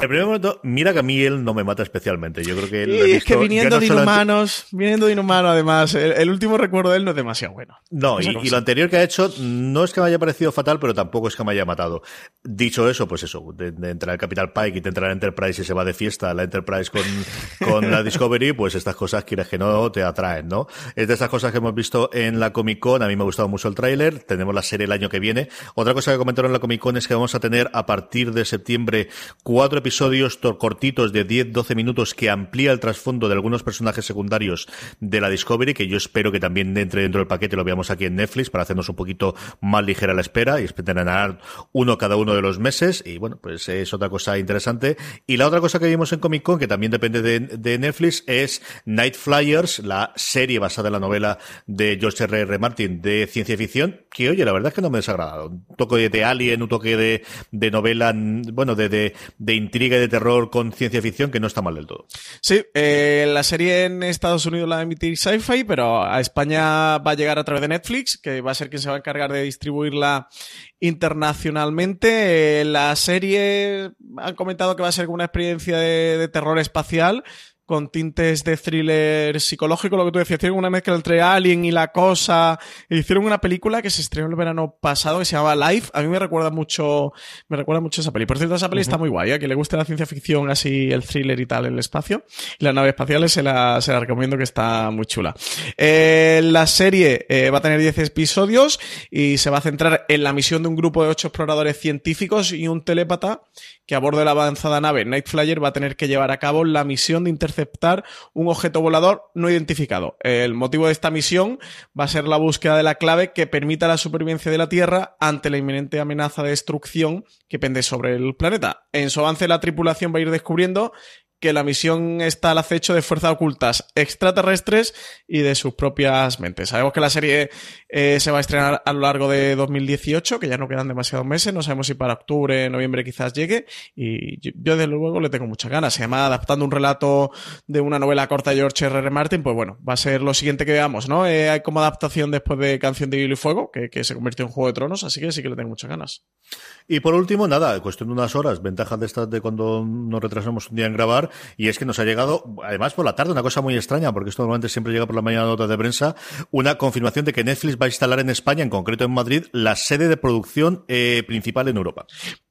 A: En primer momento, mira que a mí él no me mata especialmente. Yo creo que él.
B: Y es que viniendo de Inhumanos, viniendo de Inhumano, además, el, último recuerdo de él no es demasiado bueno.
A: No, y, lo anterior que ha hecho no es que me haya parecido fatal, pero tampoco es que me haya matado. Dicho eso, pues eso, de, entrar el Capital Pike y te entra la Enterprise y se va de fiesta a la Enterprise con, con la Discovery, pues estas cosas, quieres que no, te atraen, ¿no? Es de esas cosas que hemos visto en la Comic Con. A mí me ha gustado mucho el tráiler. Tenemos la serie el año que viene. Otra cosa que comentaron en la Comic Con es que vamos a tener a partir de septiembre cuatro episodios cortitos de 10-12 minutos que amplía el trasfondo de algunos personajes secundarios de la Discovery, que yo espero que también entre dentro del paquete, lo veamos aquí en Netflix para hacernos un poquito más ligera la espera y esperar uno cada uno de los meses. Y bueno, pues es otra cosa interesante. Y la otra cosa que vimos en Comic Con, que también depende de, Netflix, es Night Flyers, la serie basada en la novela de George R. R. Martin de ciencia ficción, que oye, la verdad es que no me ha desagradado. Un toque de Alien, un toque de, de novela, bueno, de, de, de intriga y de terror con ciencia ficción que no está mal del todo.
B: Sí, eh, la serie en Estados Unidos la va a emitir Sci-Fi, pero a España va a llegar a través de Netflix, que va a ser quien se va a encargar de distribuirla internacionalmente. Eh, la serie han comentado que va a ser una experiencia de terror espacial con tintes de thriller psicológico, lo que tú decías, hicieron una mezcla entre Alien y La Cosa, hicieron una película que se estrenó el verano pasado que se llama Life, a mí me recuerda mucho, me recuerda mucho esa peli. Por cierto, esa peli está muy guay, a ¿eh? que le guste la ciencia ficción, así el thriller y tal, el espacio, y las naves espaciales se la, se la recomiendo que está muy chula. Eh, la serie eh, va a tener 10 episodios y se va a centrar en la misión de un grupo de 8 exploradores científicos y un telépata que a bordo de la avanzada nave Night Flyer va a tener que llevar a cabo la misión de interceptar un objeto volador no identificado. El motivo de esta misión va a ser la búsqueda de la clave que permita la supervivencia de la Tierra ante la inminente amenaza de destrucción que pende sobre el planeta. En su avance la tripulación va a ir descubriendo que la misión está al acecho de fuerzas ocultas extraterrestres y de sus propias mentes. Sabemos que la serie eh, se va a estrenar a lo largo de 2018, que ya no quedan demasiados meses, no sabemos si para octubre, noviembre quizás llegue, y yo, desde luego le tengo muchas ganas. Se llama Adaptando un relato de una novela corta de George R. R. Martin, pues bueno, va a ser lo siguiente que veamos, ¿no? Eh, hay como adaptación después de Canción de Hielo y Fuego, que, se convirtió en Juego de Tronos, así que sí que le tengo muchas ganas.
A: Y por último, nada, cuestión de unas horas, ventajas de estas de cuando nos retrasamos un día en grabar, y es que nos ha llegado, además por la tarde, una cosa muy extraña, porque esto normalmente siempre llega por la mañana notas de prensa, una confirmación de que Netflix va a instalar en España, en concreto en Madrid, la sede de producción eh, principal en Europa.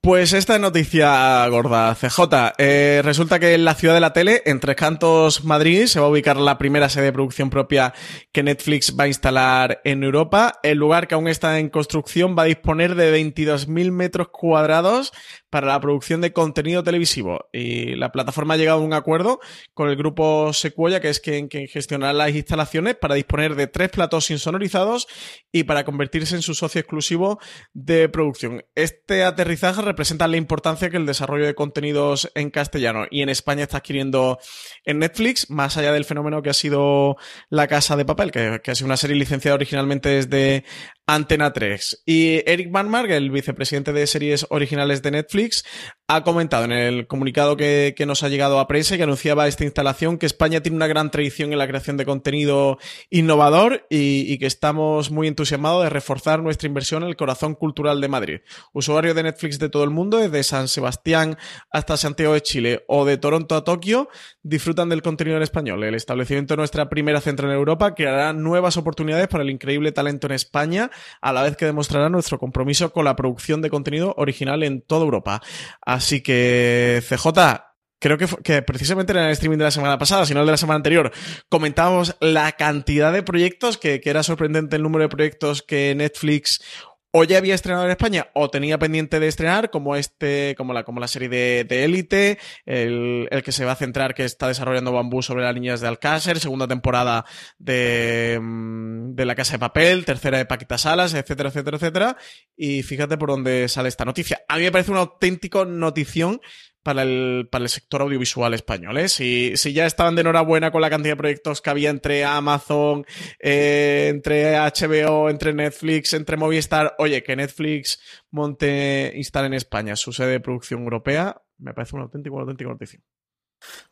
B: Pues esta noticia gorda, CJ. Eh, resulta que en la ciudad de la tele, en Tres Cantos, Madrid, se va a ubicar la primera sede de producción propia que Netflix va a instalar en Europa. El lugar que aún está en construcción va a disponer de 22.000 metros cuadrados para la producción de contenido televisivo. Y la plataforma ha llegado a un acuerdo con el grupo Sequoia, que es quien, quien gestionará las instalaciones, para disponer de tres platos insonorizados y para convertirse en su socio exclusivo de producción. Este aterrizaje representa la importancia que el desarrollo de contenidos en castellano y en España está adquiriendo en Netflix, más allá del fenómeno que ha sido La Casa de Papel, que, que ha sido una serie licenciada originalmente desde Antena 3. Y Eric Van el vicepresidente de series originales de Netflix, ha comentado en el comunicado que, nos ha llegado a prensa y que anunciaba esta instalación que España tiene una gran tradición en la creación de contenido innovador y, que estamos muy entusiasmados de reforzar nuestra inversión en el corazón cultural de Madrid. Usuarios de Netflix de todo el mundo, desde San Sebastián hasta Santiago de Chile o de Toronto a Tokio, disfrutan del contenido en español. El establecimiento de nuestra primera central en Europa creará nuevas oportunidades para el increíble talento en España, a la vez que demostrará nuestro compromiso con la producción de contenido original en toda Europa. Así que, CJ, creo que, precisamente en el streaming de la semana pasada, sino el de la semana anterior, comentábamos la cantidad de proyectos, que, que, era sorprendente el número de proyectos que Netflix o ya había estrenado en España o tenía pendiente de estrenar, como este, como la, como la serie de, de Élite, el, el, que se va a centrar que está desarrollando Bambú sobre las líneas de Alcácer, segunda temporada de, mm, de La Casa de Papel, tercera de Paquita Salas, etcétera, etcétera, etcétera. Y fíjate por dónde sale esta noticia. A mí me parece una auténtica notición para el, para el sector audiovisual español. ¿eh? Si, si, ya estaban de enhorabuena con la cantidad de proyectos que había entre Amazon, eh, entre HBO, entre Netflix, entre Movistar, oye, que Netflix monte, instale en España su sede de producción europea, me parece un auténtico, una auténtica noticia.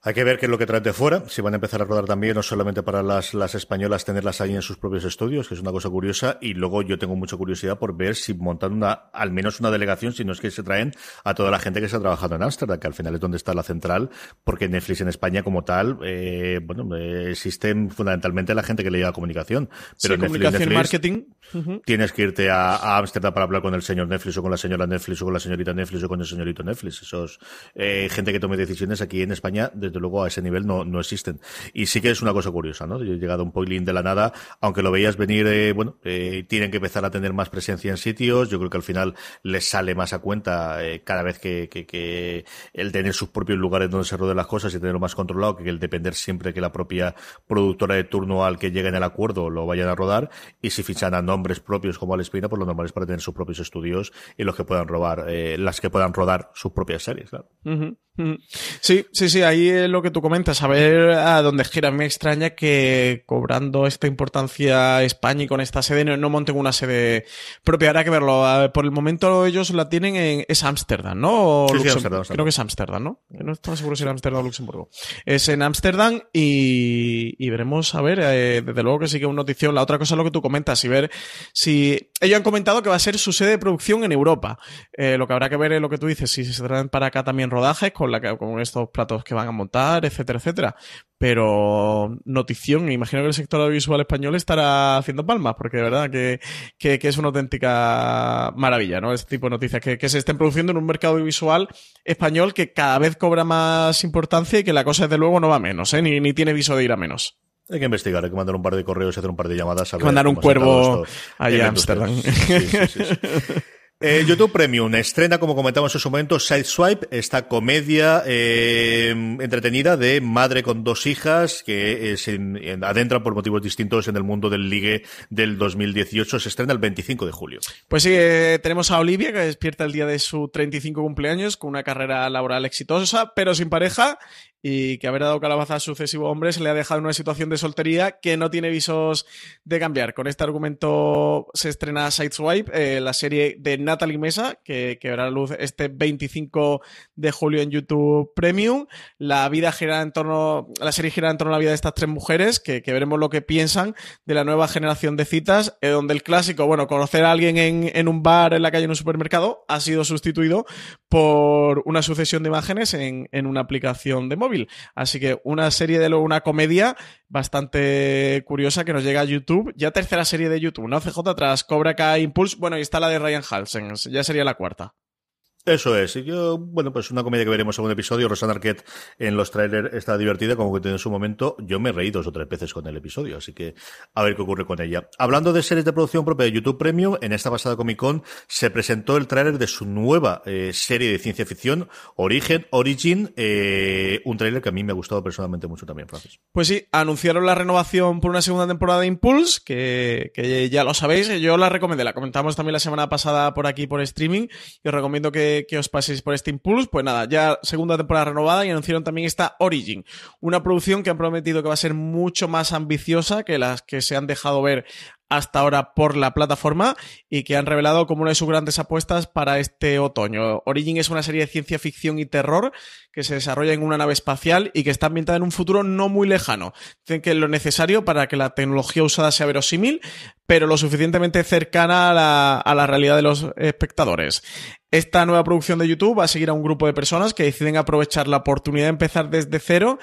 A: Hay que ver qué es lo que traen de fuera, si van a empezar a rodar también, no solamente para las, las españolas tenerlas ahí en sus propios estudios, que es una cosa curiosa, y luego yo tengo mucha curiosidad por ver si montan una, al menos una delegación, si no es que se traen a toda la gente que se ha trabajado en Ámsterdam, que al final es donde está la central, porque Netflix en España como tal, eh, bueno, eh, existen fundamentalmente la gente que le lleva comunicación, pero
B: sí, comunicación marketing.
A: Tienes que irte a Ámsterdam para hablar con el señor Netflix o con la señora Netflix o con la señorita Netflix o con el señorito Netflix. Esos eh, gente que tome decisiones aquí en España desde luego a ese nivel no, no existen. Y sí que es una cosa curiosa, ¿no? Yo he llegado un poiling de la nada, aunque lo veías venir, eh, bueno, eh, tienen que empezar a tener más presencia en sitios, yo creo que al final les sale más a cuenta eh, cada vez que, el tener sus propios lugares donde se roden las cosas y tenerlo más controlado que el depender siempre que la propia productora de turno al que lleguen el acuerdo lo vayan a rodar y si fichan a nombres propios como Alespina, pues lo normal es para tener sus propios estudios y los que puedan robar, las que puedan rodar sus propias series, claro.
B: Sí, sí, sí, ahí es lo que tú comentas, a ver a dónde gira. Me extraña que cobrando esta importancia España y con esta sede no, monten una sede propia. Habrá que verlo. Por el momento ellos la tienen en... es Ámsterdam, ¿no?
A: Sí, sí, Amsterdam,
B: Creo que es Ámsterdam, ¿no? no estoy seguro si era Ámsterdam o Luxemburgo. Es en Ámsterdam y, y, veremos, a ver, eh, desde luego que sí que es una notición. La otra cosa es lo que tú comentas y ver si... Ellos han comentado que va a ser su sede de producción en Europa. Eh, lo que habrá que ver es lo que tú dices, si se traen para acá también rodajes con, la, con estos platos que van a montar, etcétera, etcétera. Pero notición, imagino que el sector audiovisual español estará haciendo palmas, porque de verdad que, que, es una auténtica maravilla, ¿no? Este tipo de noticias, que, que, se estén produciendo en un mercado audiovisual español que cada vez cobra más importancia y que la cosa desde luego no va a menos, ¿eh? Ni, ni tiene viso de ir a menos.
A: Hay que investigar, hay que mandar un par de correos y hacer un par de llamadas.
B: A mandar un cuervo allá a Amsterdam. Sí, sí, sí,
A: eh, YouTube Premium estrena, como comentamos en su momento, Sideswipe, esta comedia eh, entretenida de madre con dos hijas que eh, se adentra por motivos distintos en el mundo del ligue del 2018. Se estrena el 25 de julio.
B: Pues sí, eh, tenemos a Olivia que despierta el día de su 35 cumpleaños con una carrera laboral exitosa, pero sin pareja y que haber dado calabaza a sucesivos hombres le ha dejado en una situación de soltería que no tiene visos de cambiar. Con este argumento se estrena Sideswipe, eh, la serie de Natalie Mesa, que, que verá la luz este 25 de julio en YouTube Premium. La vida gira en torno, la serie gira en torno a la vida de estas tres mujeres, que, que veremos lo que piensan de la nueva generación de citas, eh, donde el clásico, bueno, conocer a alguien en, en un bar, en la calle, en un supermercado, ha sido sustituido por una sucesión de imágenes en, en una aplicación de móvil. Así que una serie de una comedia bastante curiosa que nos llega a YouTube. Ya tercera serie de YouTube, ¿no? CJ tras Cobra Kai Impulse. Bueno, y está la de Ryan Halsen. Ya sería la cuarta.
A: Eso es. Y yo, bueno, pues una comedia que veremos en un episodio. Rosanna Arquette en los trailers está divertida, como que en su momento. Yo me reí dos o tres veces con el episodio, así que a ver qué ocurre con ella. Hablando de series de producción propia de YouTube Premium, en esta pasada Comic Con se presentó el trailer de su nueva eh, serie de ciencia ficción, Origen, Origin, eh, un trailer que a mí me ha gustado personalmente mucho también, Francis.
B: Pues sí, anunciaron la renovación por una segunda temporada de Impulse, que, que ya lo sabéis, yo la recomendé, la comentamos también la semana pasada por aquí por streaming, y os recomiendo que que, os paséis por este impulso. Pues nada, ya segunda temporada renovada y anunciaron también esta Origin, una producción que han prometido que va a ser mucho más ambiciosa que las que se han dejado ver hasta ahora por la plataforma y que han revelado como una de sus grandes apuestas para este otoño. Origin es una serie de ciencia ficción y terror que se desarrolla en una nave espacial y que está ambientada en un futuro no muy lejano. Dicen que es lo necesario para que la tecnología usada sea verosímil, pero lo suficientemente cercana a la, a la realidad de los espectadores. Esta nueva producción de YouTube va a seguir a un grupo de personas que deciden aprovechar la oportunidad de empezar desde cero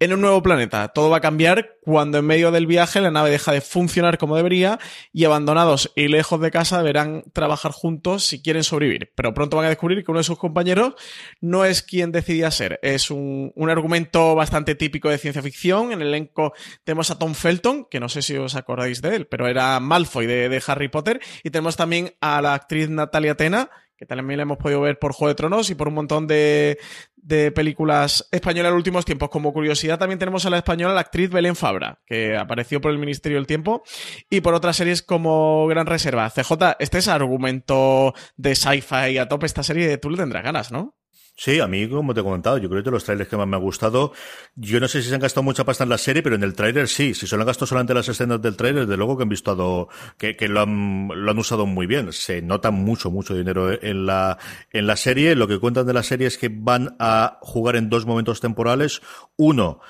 B: en un nuevo planeta. Todo va a cambiar cuando en medio del viaje la nave deja de funcionar como debería y abandonados y lejos de casa deberán trabajar juntos si quieren sobrevivir. Pero pronto van a descubrir que uno de sus compañeros no es quien decidía ser. Es un, un argumento bastante típico de ciencia ficción. En el elenco tenemos a Tom Felton, que no sé si os acordáis de él, pero era Malfoy de, de Harry Potter. Y tenemos también a la actriz Natalia Tena, que también la hemos podido ver por Juego de Tronos y por un montón de, de películas españolas en los últimos tiempos. Como curiosidad, también tenemos a la española, la actriz Belén Fabra, que apareció por el Ministerio del Tiempo, y por otras series como Gran Reserva. CJ, este es argumento de sci-fi a tope, esta serie tú le tendrás ganas, ¿no?
A: Sí, a mí, como te he comentado, yo creo que de los trailers que más me ha gustado, yo no sé si se han gastado mucha pasta en la serie, pero en el trailer sí. Si se lo han gastado solamente las escenas del trailer, de luego que han visto, que, que lo, han, lo han usado muy bien. Se nota mucho, mucho dinero en la, en la serie. Lo que cuentan de la serie es que van a jugar en dos momentos temporales. Uno,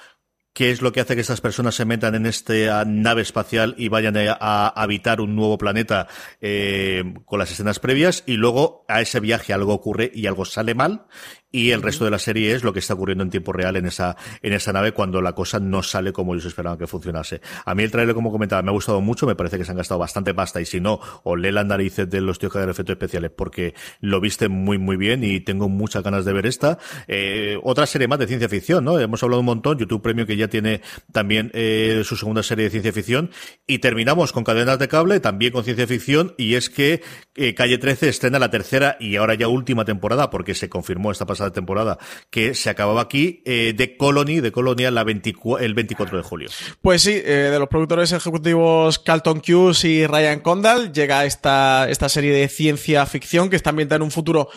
A: qué es lo que hace que estas personas se metan en esta nave espacial y vayan a, habitar un nuevo planeta eh, con las escenas previas y luego a ese viaje algo ocurre y algo sale mal y el resto de la serie es lo que está ocurriendo en tiempo real en esa, en esa nave cuando la cosa no sale como ellos esperaban que funcionase. A mí el trailer, como comentaba, me ha gustado mucho, me parece que se han gastado bastante pasta y si no, o lee las narices de los tíos que hacen efectos especiales porque lo viste muy, muy bien y tengo muchas ganas de ver esta. Eh, otra serie más de ciencia ficción, ¿no? Hemos hablado un montón, YouTube Premio que ya tiene también eh, su segunda serie de ciencia ficción y terminamos con cadenas de cable, también con ciencia ficción y es que eh, Calle 13 estrena la tercera y ahora ya última temporada porque se confirmó esta pasada temporada que se acababa aquí, eh, de Colony, de Colonia, el 24 de julio.
B: Pues sí, eh, de los productores ejecutivos Carlton Cuse y Ryan Condal llega esta, esta serie de ciencia ficción que está ambientada en un futuro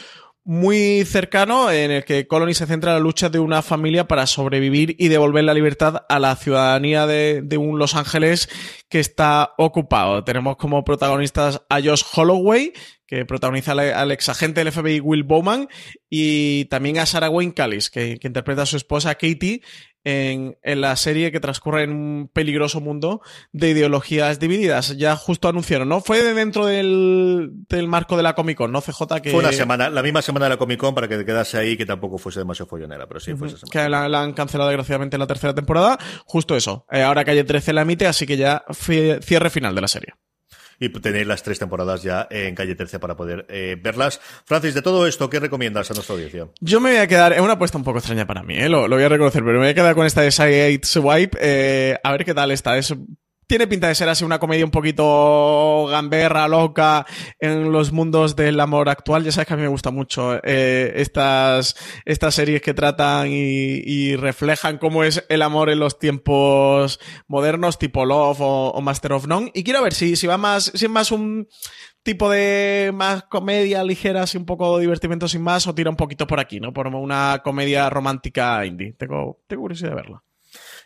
B: muy cercano en el que Colony se centra en la lucha de una familia para sobrevivir y devolver la libertad a la ciudadanía de, de, un Los Ángeles que está ocupado. Tenemos como protagonistas a Josh Holloway, que protagoniza al ex agente del FBI Will Bowman, y también a Sarah Wayne Callis, que, que interpreta a su esposa Katie en, en, la serie que transcurre en un peligroso mundo de ideologías divididas. Ya justo anunciaron, ¿no? Fue dentro del, del marco de la Comic Con, ¿no? CJ que...
A: Fue una semana, la misma semana de la Comic Con para que te quedase ahí que tampoco fuese demasiado follonera, pero sí fue esa semana.
B: Que la, la, han cancelado desgraciadamente en la tercera temporada. Justo eso. Eh, ahora Calle 13 la emite, así que ya cierre final de la serie
A: y tenéis las tres temporadas ya en calle 13 para poder eh, verlas. Francis, de todo esto, ¿qué recomiendas a nuestra audiencia?
B: Yo me voy a quedar, es una apuesta un poco extraña para mí, ¿eh? lo, lo, voy a reconocer, pero me voy a quedar con esta de Side Swipe, eh, a ver qué tal está. Es tiene pinta de ser así una comedia un poquito gamberra, loca, en los mundos del amor actual. Ya sabes que a mí me gusta mucho eh, estas, estas series que tratan y, reflejan cómo es el amor en los tiempos modernos, tipo Love o, Master of None. Y quiero ver si, si va más, si es más un tipo de más comedia ligera, así un poco divertimento sin más, o tira un poquito por aquí, ¿no? Por una comedia romántica indie. Tengo, tengo curiosidad de verla.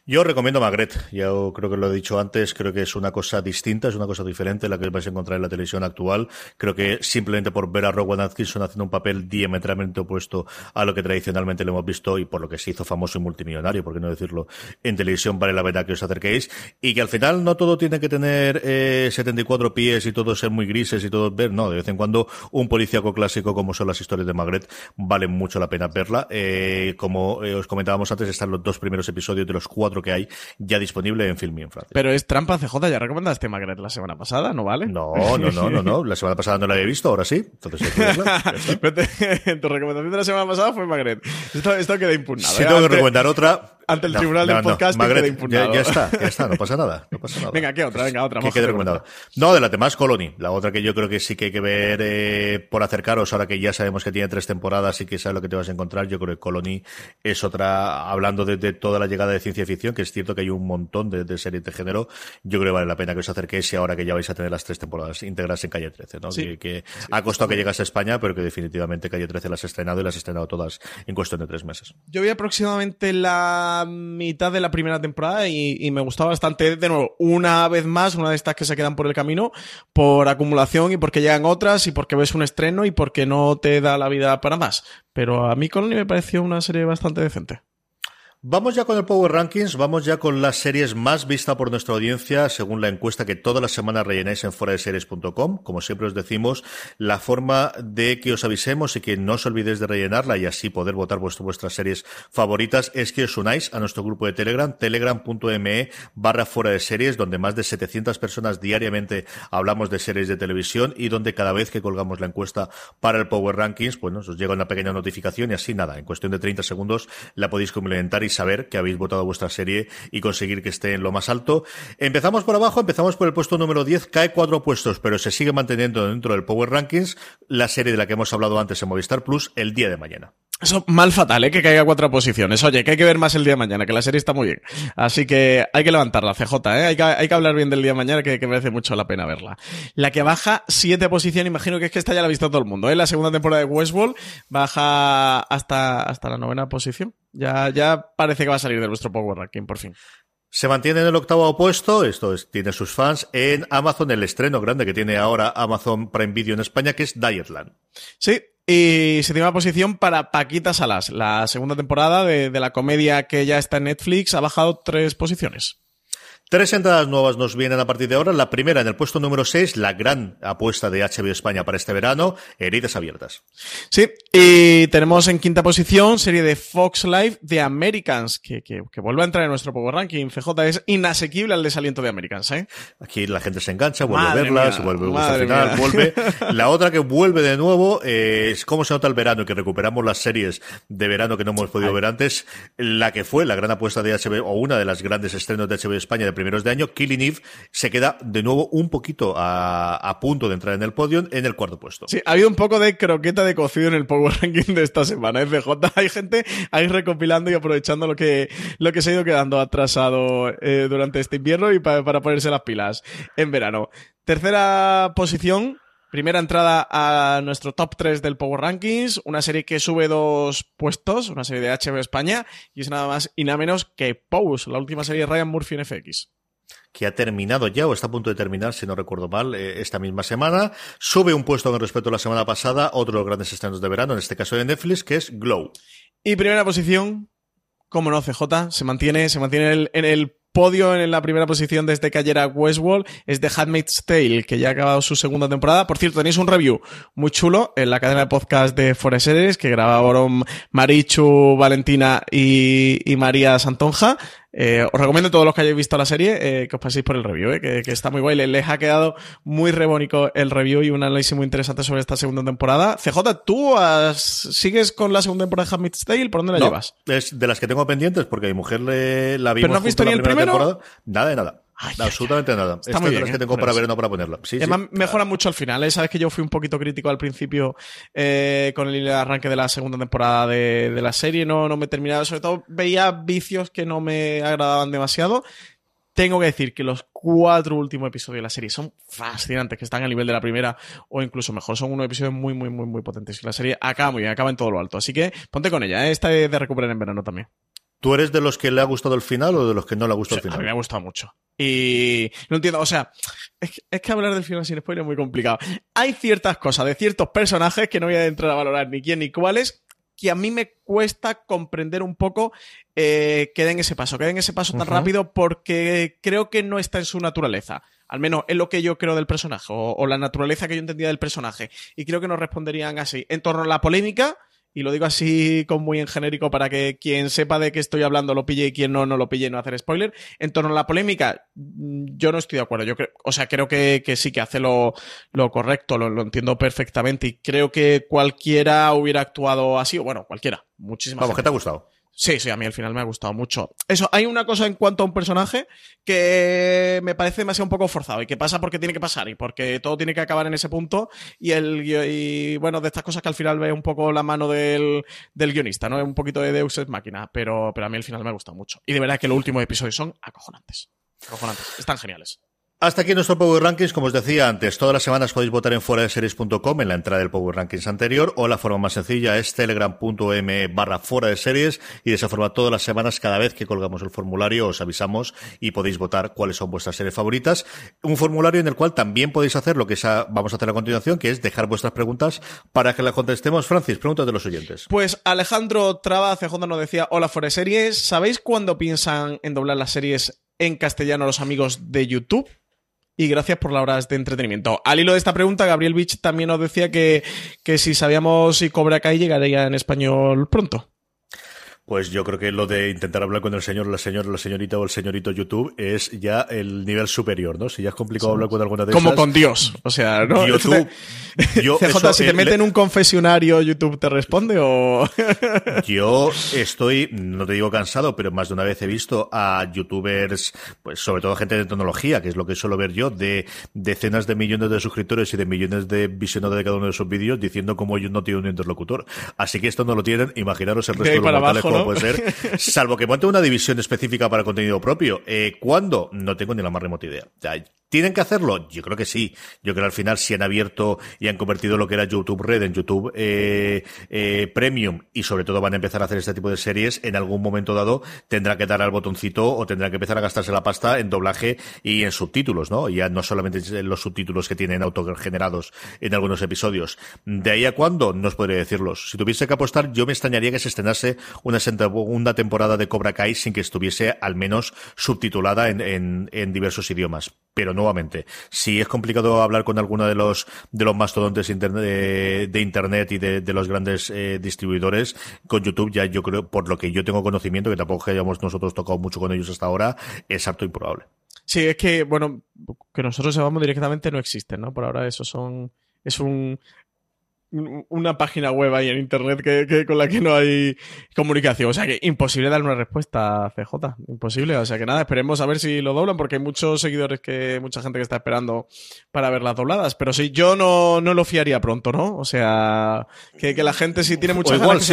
A: Yo recomiendo Magret, ya creo que lo he dicho antes, creo que es una cosa distinta, es una cosa diferente la que vais a encontrar en la televisión actual. Creo que simplemente por ver a Rowan Atkinson haciendo un papel diametralmente opuesto a lo que tradicionalmente le hemos visto y por lo que se hizo famoso y multimillonario, por qué no decirlo, en televisión vale la pena que os acerquéis y que al final no todo tiene que tener eh, 74 pies y todo ser muy grises y todo ver, no, de vez en cuando un policíaco clásico como son las historias de Magret vale mucho la pena verla. Eh, como eh, os comentábamos antes, están los dos primeros episodios de los cuatro que hay ya disponible en Film y en Francia.
B: Pero es trampa CJ, ya recomendaste Magret la semana pasada, ¿no vale?
A: No, no, no, no, no. La semana pasada no la había visto, ahora sí. Entonces,
B: tu recomendación de la semana pasada fue Magret. Esto, esto queda impugnado.
A: Si ¿eh? tengo que recomendar otra,
B: ante el tribunal no, del podcast
A: no, Magret. Ya, ya, está, ya está, no pasa nada, no pasa nada.
B: Venga, ¿qué otra? Venga, otra.
A: ¿Qué recomendado? No, de la temas Colony, la otra que yo creo que sí que hay que ver eh, por acercaros, ahora que ya sabemos que tiene tres temporadas y que sabes lo que te vas a encontrar, yo creo que Colony es otra, hablando de, de toda la llegada de ciencia ficción, que es cierto que hay un montón de, de, series de género, yo creo que vale la pena que os acerquéis y ahora que ya vais a tener las tres temporadas íntegras en Calle 13, ¿no?
B: Sí.
A: Que, que
B: sí,
A: ha costado que llegas a España, pero que definitivamente Calle 13 las has estrenado y las has estrenado todas en cuestión de tres meses.
B: Yo vi aproximadamente la mitad de la primera temporada y, y, me gustaba bastante. De nuevo, una vez más, una de estas que se quedan por el camino, por acumulación y porque llegan otras y porque ves un estreno y porque no te da la vida para más. Pero a mí Colony me pareció una serie bastante decente.
A: Vamos ya con el Power Rankings, vamos ya con las series más vistas por nuestra audiencia, según la encuesta que todas las semanas rellenáis en foradeseries.com. Como siempre os decimos, la forma de que os avisemos y que no os olvidéis de rellenarla y así poder votar vuestras series favoritas es que os unáis a nuestro grupo de Telegram, telegram.me barra fuera de series, donde más de 700 personas diariamente hablamos de series de televisión y donde cada vez que colgamos la encuesta para el Power Rankings, pues os llega una pequeña notificación y así nada, en cuestión de 30 segundos la podéis complementar y saber que habéis votado vuestra serie y conseguir que esté en lo más alto. Empezamos por abajo, empezamos por el puesto número 10, cae cuatro puestos, pero se sigue manteniendo dentro del Power Rankings la serie de la que hemos hablado antes en Movistar Plus el día de mañana.
B: Eso mal fatal, ¿eh? Que caiga cuatro posiciones. Oye, que hay que ver más el día de mañana, que la serie está muy bien. Así que hay que levantarla, CJ, ¿eh? Hay que, hay que hablar bien del día de mañana, que, que, merece mucho la pena verla. La que baja siete posiciones, imagino que es que esta ya la ha visto todo el mundo, ¿eh? La segunda temporada de Westworld baja hasta, hasta la novena posición. Ya, ya parece que va a salir de nuestro Power Ranking, por fin.
A: Se mantiene en el octavo puesto, esto es, tiene sus fans, en Amazon, el estreno grande que tiene ahora Amazon Prime Video en España, que es Dietland.
B: Sí, y séptima posición para Paquita Salas. La segunda temporada de, de, la comedia que ya está en Netflix ha bajado tres posiciones.
A: Tres entradas nuevas nos vienen a partir de ahora. La primera en el puesto número 6, la gran apuesta de HBO España para este verano, Heridas Abiertas.
B: Sí, y tenemos en quinta posición serie de Fox Live de Americans, que, que, que vuelve a entrar en nuestro Power Ranking. FJ es inasequible al desaliento de Americans, ¿eh?
A: Aquí la gente se engancha, vuelve
B: Madre
A: a verla,
B: mía,
A: se vuelve al final, vuelve. La otra que vuelve de nuevo eh, es cómo se nota el verano, que recuperamos las series de verano que no hemos podido ver antes. La que fue la gran apuesta de HBO, o una de las grandes estrenos de HBO España de primeros de año, Killing se queda de nuevo un poquito a, a punto de entrar en el podio en el cuarto puesto.
B: Sí, ha habido un poco de croqueta de cocido en el Power Ranking de esta semana. FJ, hay gente ahí recopilando y aprovechando lo que, lo que se ha ido quedando atrasado eh, durante este invierno y pa- para ponerse las pilas en verano. Tercera posición. Primera entrada a nuestro top 3 del Power Rankings, una serie que sube dos puestos, una serie de HBO España, y es nada más y nada menos que Pose, la última serie de Ryan Murphy en FX.
A: que ha terminado ya o está a punto de terminar, si no recuerdo mal, eh, esta misma semana. Sube un puesto con respecto a la semana pasada, otro de los grandes estrenos de verano, en este caso de Netflix, que es Glow.
B: Y primera posición, como no, CJ, se mantiene, se mantiene en el, en el podio en la primera posición desde que ayer a Westworld, es The Handmaid's Tale, que ya ha acabado su segunda temporada. Por cierto, tenéis un review muy chulo en la cadena de podcast de Forest Series, que grabaron Marichu, Valentina y, y María Santonja. Eh, os recomiendo a todos los que hayáis visto la serie eh, que os paséis por el review, eh, que, que está muy guay. Les, les ha quedado muy rebónico el review y un análisis muy interesante sobre esta segunda temporada. CJ, ¿tú has- sigues con la segunda temporada de Handmaid's Tale? ¿Por dónde la
A: No,
B: llevas?
A: Es de las que tengo pendientes porque a mi mujer le, la vimos
B: ¿Pero no has visto ni
A: la
B: el primero?
A: temporada. Nada de nada.
B: Ay,
A: absolutamente nada. Esta
B: muy
A: es
B: bien,
A: las que
B: ¿eh?
A: tengo para ver, no para ponerla. Sí, sí.
B: Además, mejora mucho al final, ¿eh? Sabes que yo fui un poquito crítico al principio eh, con el arranque de la segunda temporada de, de la serie, no, no me terminaba, sobre todo veía vicios que no me agradaban demasiado. Tengo que decir que los cuatro últimos episodios de la serie son fascinantes, que están a nivel de la primera o incluso mejor. Son unos episodios muy, muy, muy, muy potentes. Y la serie acaba muy bien, acaba en todo lo alto. Así que ponte con ella, ¿eh? esta es de recuperar en verano también.
A: ¿Tú eres de los que le ha gustado el final o de los que no le ha
B: O
A: gustado
B: sea,
A: el
B: a mí me
A: final?
B: ha gustado mucho. Y no entiendo, o sea, es que, es que hablar del final sin spoiler es muy complicado. Hay ciertas cosas de ciertos personajes que no voy a entrar a valorar ni quién ni cuáles, que a mí me cuesta comprender un poco eh, que den ese paso, que den ese paso tan rápido porque creo que no está en su naturaleza. Al menos es lo que yo creo del personaje o, o la naturaleza que yo entendía del personaje. Y creo que nos responderían así. En torno a la polémica, y lo digo así como muy en genérico para que quien sepa de qué estoy hablando lo pille y quien no, no lo pille y no hacer spoiler. En torno a la polémica, mm, yo no estoy de acuerdo. Yo creo, o sea, creo que, que sí que hace lo, lo correcto, lo, lo entiendo perfectamente y creo que cualquiera hubiera actuado así, o bueno, cualquiera, muchísimas
A: Vamos, ¿qué te ha gustado?
B: Sí, sí, a mí al final me ha gustado mucho. Eso, hay una cosa en cuanto a un personaje que me parece demasiado un poco forzado y que pasa porque tiene que pasar y porque todo tiene que acabar en ese punto y el y bueno, de estas cosas que al final ve un poco la mano del, del guionista, ¿no? Un poquito de Deus Ex Máquina, pero, pero a mí al final me ha gustado mucho. Y de verdad que los últimos episodios son acojonantes. Acojonantes. Están geniales.
A: Hasta aquí nuestro Power Rankings, como os decía antes, todas las semanas podéis votar en fuera de series.com en la entrada del Power Rankings anterior o la forma más sencilla es telegram.m barra fuera de series y de esa forma todas las semanas cada vez que colgamos el formulario os avisamos y podéis votar cuáles son vuestras series favoritas. Un formulario en el cual también podéis hacer lo que vamos a hacer a continuación, que es dejar vuestras preguntas para que las contestemos. Francis, preguntas de los oyentes.
B: Pues Alejandro Traba CJ nos decía, hola fuera de series, ¿sabéis cuándo piensan en doblar las series en castellano los amigos de YouTube? Y gracias por las horas de entretenimiento. Al hilo de esta pregunta, Gabriel Bich también nos decía que, que si sabíamos si Cobra Kai llegaría en español pronto
A: pues yo creo que lo de intentar hablar con el señor, la señora, la señorita o el señorito YouTube es ya el nivel superior, ¿no? Si ya es complicado hablar con alguna de
B: Como con Dios. O sea, ¿no?
A: YouTube.
B: yo, CJ, si te meten en un confesionario, ¿YouTube te responde o...?
A: yo estoy, no te digo cansado, pero más de una vez he visto a youtubers, pues sobre todo gente de tecnología, que es lo que suelo ver yo, de decenas de millones de suscriptores y de millones de visionados de cada uno de sus vídeos, diciendo cómo ellos no tienen un interlocutor. Así que esto no lo tienen, imaginaros el resto de los puede ser, salvo que monte una división específica para contenido propio. Eh, ¿Cuándo? No tengo ni la más remota idea. ¿Tienen que hacerlo? Yo creo que sí. Yo creo que al final si han abierto y han convertido lo que era YouTube Red en YouTube eh, eh, Premium y sobre todo van a empezar a hacer este tipo de series, en algún momento dado tendrá que dar al botoncito o tendrá que empezar a gastarse la pasta en doblaje y en subtítulos, ¿no? Ya no solamente en los subtítulos que tienen autogenerados en algunos episodios. ¿De ahí a cuándo? No os podría decirlos. Si tuviese que apostar, yo me extrañaría que se estrenase una segunda temporada de Cobra Kai sin que estuviese al menos subtitulada en, en, en diversos idiomas. Pero no nuevamente, si es complicado hablar con alguno de los de los mastodontes de, internet y de, los grandes eh, distribuidores, con YouTube ya yo creo, por lo que yo tengo conocimiento, que tampoco hayamos nosotros tocado mucho con ellos hasta ahora, es harto improbable.
B: Sí, es que, bueno, que nosotros sepamos directamente no existen, ¿no? Por ahora eso son es un una página web ahí en internet que, con la que no hay comunicación. O sea que imposible dar una respuesta a CJ. Imposible. O sea que nada, esperemos a ver si lo doblan, porque hay muchos seguidores que, mucha gente que está esperando para ver las dobladas. Pero sí, yo no, no lo fiaría pronto, ¿no? O sea, que, la gente si tiene mucha igual, que,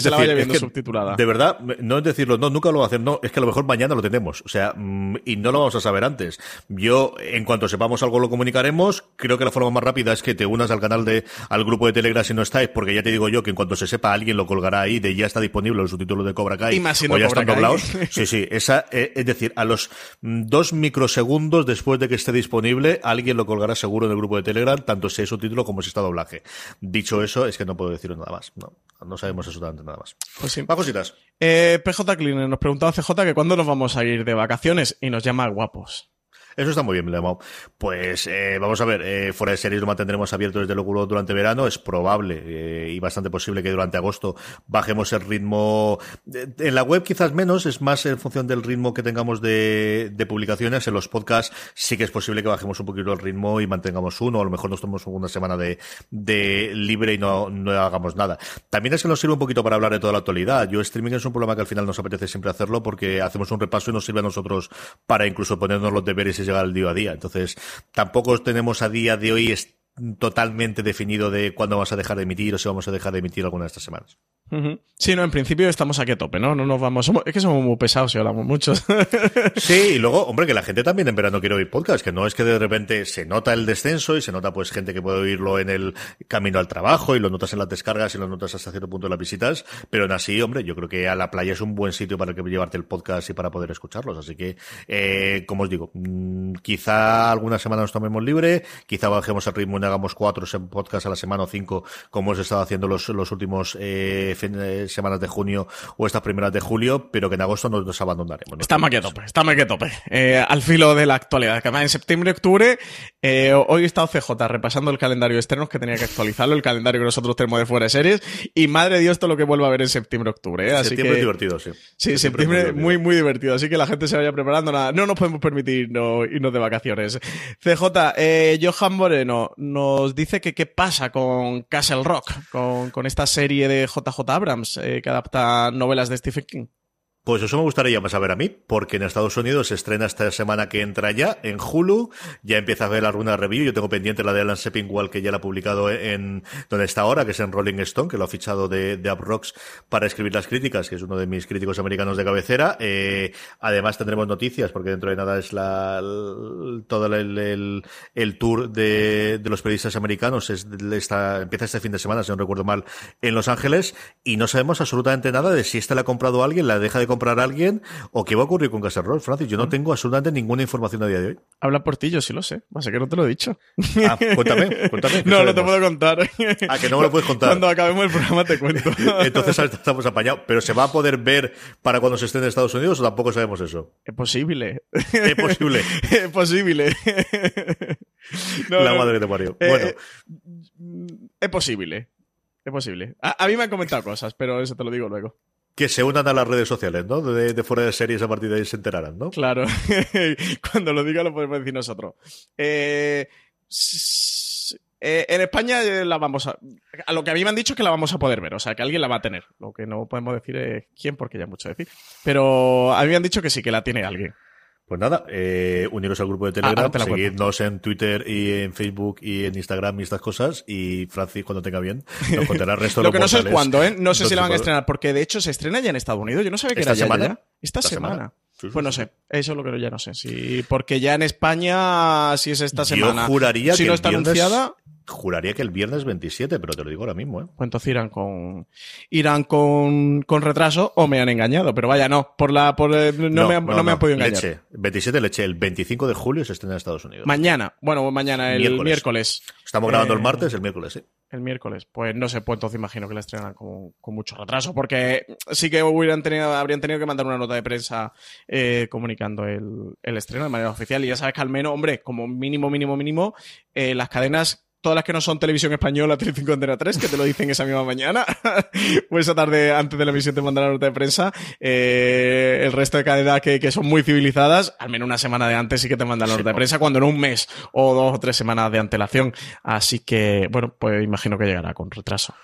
B: se, la, vaya viendo subtitulada.
A: De verdad, no es decirlo, no, nunca lo va a hacer, no, es que a lo mejor mañana lo tenemos. O sea, mm, y no lo vamos a saber antes. Yo, en cuanto sepamos algo, lo comunicaremos. Creo que la forma más rápida es que te unas al canal de, al grupo de Telegram si no estáis, porque ya te digo yo que en cuanto se sepa alguien lo colgará ahí de ya está disponible el subtítulo de Cobra Kai
B: y más
A: o ya
B: están
A: doblados. Sí, sí, esa, eh, es decir, a los mm, dos microsegundos después de que esté disponible, alguien lo colgará seguro en el grupo de Telegram, tanto si es subtítulo como si está doblaje. Dicho eso, es que no puedo decir nada más. No, no sabemos absolutamente nada más.
B: Pues sí.
A: Más cositas.
B: Eh, PJ Cleaner nos preguntaba CJ que cuándo nos vamos a ir de vacaciones y nos llama guapos.
A: Eso está muy bien, Lemao. Pues eh, vamos a ver, eh, fuera de series lo mantendremos abierto desde luego durante verano. Es probable eh, y bastante posible que durante agosto bajemos el ritmo. En la web quizás menos, es más en función del ritmo que tengamos de, publicaciones. En los podcasts sí que es posible que bajemos un poquito el ritmo y mantengamos uno. A lo mejor nos tomemos una semana de, de libre y no, no hagamos nada. También es que nos sirve un poquito para hablar de toda la actualidad. Yo streaming es un problema que al final nos apetece siempre hacerlo porque hacemos un repaso y nos sirve a nosotros para incluso ponernos los deberes y llegar al día a día. Entonces, tampoco tenemos a día de hoy totalmente definido de cuándo vamos a dejar de emitir o si vamos a dejar de emitir alguna de estas semanas.
B: Sí, no, en principio estamos aquí a tope, ¿no? No nos vamos. es que somos muy pesados y hablamos mucho.
A: sí, y luego, hombre, que la gente también en verano quiere oír podcast, que no es que de repente se nota el descenso y se nota pues gente que puede oírlo en el camino al trabajo y lo notas en las descargas y lo notas hasta cierto punto en las visitas, pero aún así, hombre, yo creo que a la playa es un buen sitio para que llevarte el podcast y para poder escucharlos. Así que, eh, como os digo, mm, quizá alguna semana nos tomemos libre, quizá bajemos el ritmo y hagamos cuatro podcasts a la semana o cinco, como hemos estado haciendo los, los últimos eh, semanas de junio o estas primeras de julio, pero que en agosto nos, abandonaremos.
B: Está más que tope, está más que tope. Eh, al filo de la actualidad. Que además en septiembre octubre, eh, hoy he estado CJ repasando el calendario externo que tenía que actualizarlo, el calendario que nosotros tenemos de fuera de series, y madre Dios, todo lo que vuelva a ver en septiembre octubre. ¿eh? Así
A: septiembre es divertido, sí.
B: Sí, septiembre, muy, muy divertido. Así que la gente se vaya preparando. Nada. No nos podemos permitir no, irnos de vacaciones. CJ, eh, Johan Moreno nos dice que qué pasa con Castle Rock, con, con esta serie de JJ Abrams eh, que adapta novelas de Stephen King.
A: Pues eso me gustaría más saber a mí, porque en Estados Unidos se estrena esta semana que entra ya, en Hulu, ya empieza a ver alguna review, yo tengo pendiente la de Alan Sepinwall, que ya la ha publicado en donde está ahora, que es en Rolling Stone, que lo ha fichado de, de Rocks para escribir las críticas, que es uno de mis críticos americanos de cabecera. Eh, además tendremos noticias, porque dentro de nada es la, todo el, el, tour de, de, los periodistas americanos, es, empieza este fin de semana, si no recuerdo mal, en Los Ángeles, y no sabemos absolutamente nada de si esta la ha comprado alguien, la deja de comprar alguien o qué va a ocurrir con Castle Rock, Francis. Yo no tengo absolutamente ninguna información a día de hoy.
B: Habla por ti, yo sí lo sé. A ser que no te lo he dicho.
A: Ah, cuéntame, cuéntame.
B: no, no te puedo contar.
A: Ah, que no me lo puedes contar.
B: Cuando acabemos el programa te cuento.
A: Entonces estamos apañados. Pero ¿se va a poder ver para cuando se esté en Estados Unidos o tampoco sabemos eso?
B: Es posible.
A: Es posible.
B: es posible.
A: La madre de Mario. Eh, bueno.
B: Es posible. Es posible. a mí me han comentado cosas, pero eso te lo digo luego
A: que se unan a las redes sociales, ¿no? De, fuera de series a partir de ahí se enterarán, ¿no?
B: Claro. Cuando lo diga lo podemos decir nosotros. Eh, eh, en España eh, la vamos a... A lo que a mí me han dicho es que la vamos a poder ver, o sea, que alguien la va a tener. Lo que no podemos decir es quién, porque ya mucho decir. Pero a mí me han dicho que sí, que la tiene alguien.
A: Pues nada, eh, uniros al grupo de ah, Telegram, seguidnos en Twitter y en Facebook y en Instagram y estas cosas. Y Francis, cuando tenga bien, nos contará el resto de
B: Lo que no sé es cuándo, ¿eh? No sé si la van a estrenar, porque de hecho se estrena ya en Estados Unidos. Yo no sabía que era semana? Ya, Esta, semana. pues no sé, eso es lo que ya no sé. Sí, porque ya en España, si es esta semana.
A: Yo juraría
B: si
A: no
B: está anunciada.
A: Juraría que el viernes 27, pero te lo digo ahora mismo, ¿eh?
B: Entonces irán con irán con, con retraso o me han engañado, pero vaya, no, por la por eh, no, me, han, no, me han podido engañar.
A: Leche, 27 leche, el 25 de julio se estrena en Estados Unidos.
B: Mañana, bueno, mañana el miércoles.
A: Estamos grabando el eh, martes, el miércoles, sí.
B: El miércoles, pues no sé, pues entonces imagino que la estrenan con, con mucho retraso, porque sí que hubieran tenido, habrían tenido que mandar una nota de prensa eh, comunicando el, el estreno de manera oficial. Y ya sabes que al menos, hombre, como mínimo, mínimo, mínimo, eh, las cadenas todas las que no son televisión española, Telecinco Antena 3, que te lo dicen esa misma mañana, pues esa tarde antes de la emisión te mandan la nota de prensa. Eh, el resto de cadenas que, que, son muy civilizadas, al menos una semana de antes sí que te mandan la nota de prensa, cuando no un mes o dos o tres semanas de antelación. Así que, bueno, pues imagino que llegará con retraso.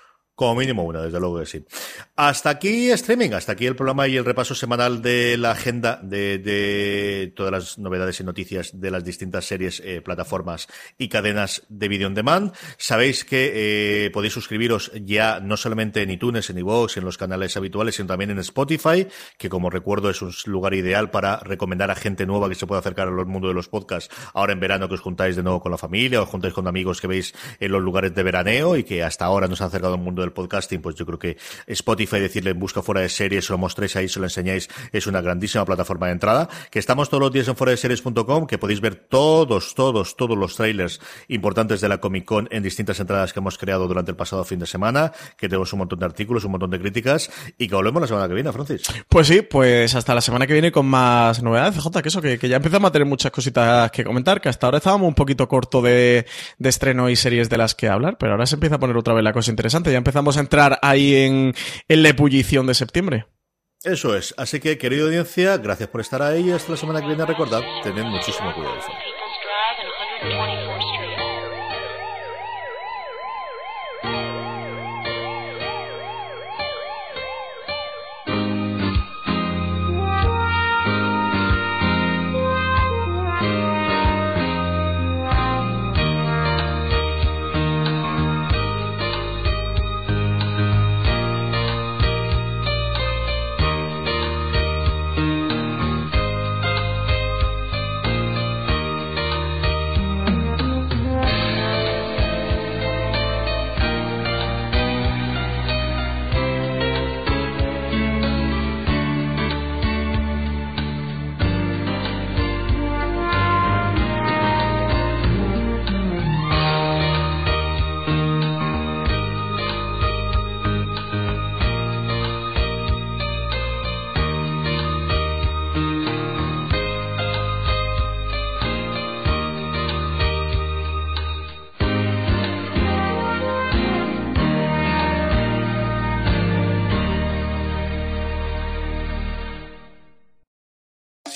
A: Como mínimo una, desde luego que sí. Hasta aquí streaming, hasta aquí el programa y el repaso semanal de la agenda de, todas las novedades y noticias de las distintas series, eh, plataformas y cadenas de video on demand. Sabéis que eh, podéis suscribiros ya no solamente en iTunes, en iVoox, en los canales habituales, sino también en Spotify, que como recuerdo es un lugar ideal para recomendar a gente nueva que se pueda acercar al mundo de los podcasts. Ahora en verano que os juntáis de nuevo con la familia, o os juntáis con amigos que veis en los lugares de veraneo y que hasta ahora nos han acercado al mundo del podcasting, pues yo creo que Spotify, decirle busca fuera de series, lo mostréis ahí, se lo enseñáis, es una grandísima plataforma de entrada. Que estamos todos los días en fuera de series.com, que podéis ver todos, todos, todos los trailers importantes de la Comic Con en distintas entradas que hemos creado durante el pasado fin de semana, que tenemos un montón de artículos, un montón de críticas y que volvemos la semana que viene, Francis.
B: Pues sí, pues hasta la semana que viene con más novedades, J, que eso, que, ya empezamos a tener muchas cositas que comentar, que hasta ahora estábamos un poquito corto de, de estreno y series de las que hablar, pero ahora se empieza a poner otra vez la cosa interesante. Ya empezamos a entrar ahí en, la ebullición de septiembre.
A: Eso es. Así que, querida audiencia, gracias por estar ahí. Hasta la semana que viene. Recordad, tened muchísimo cuidado.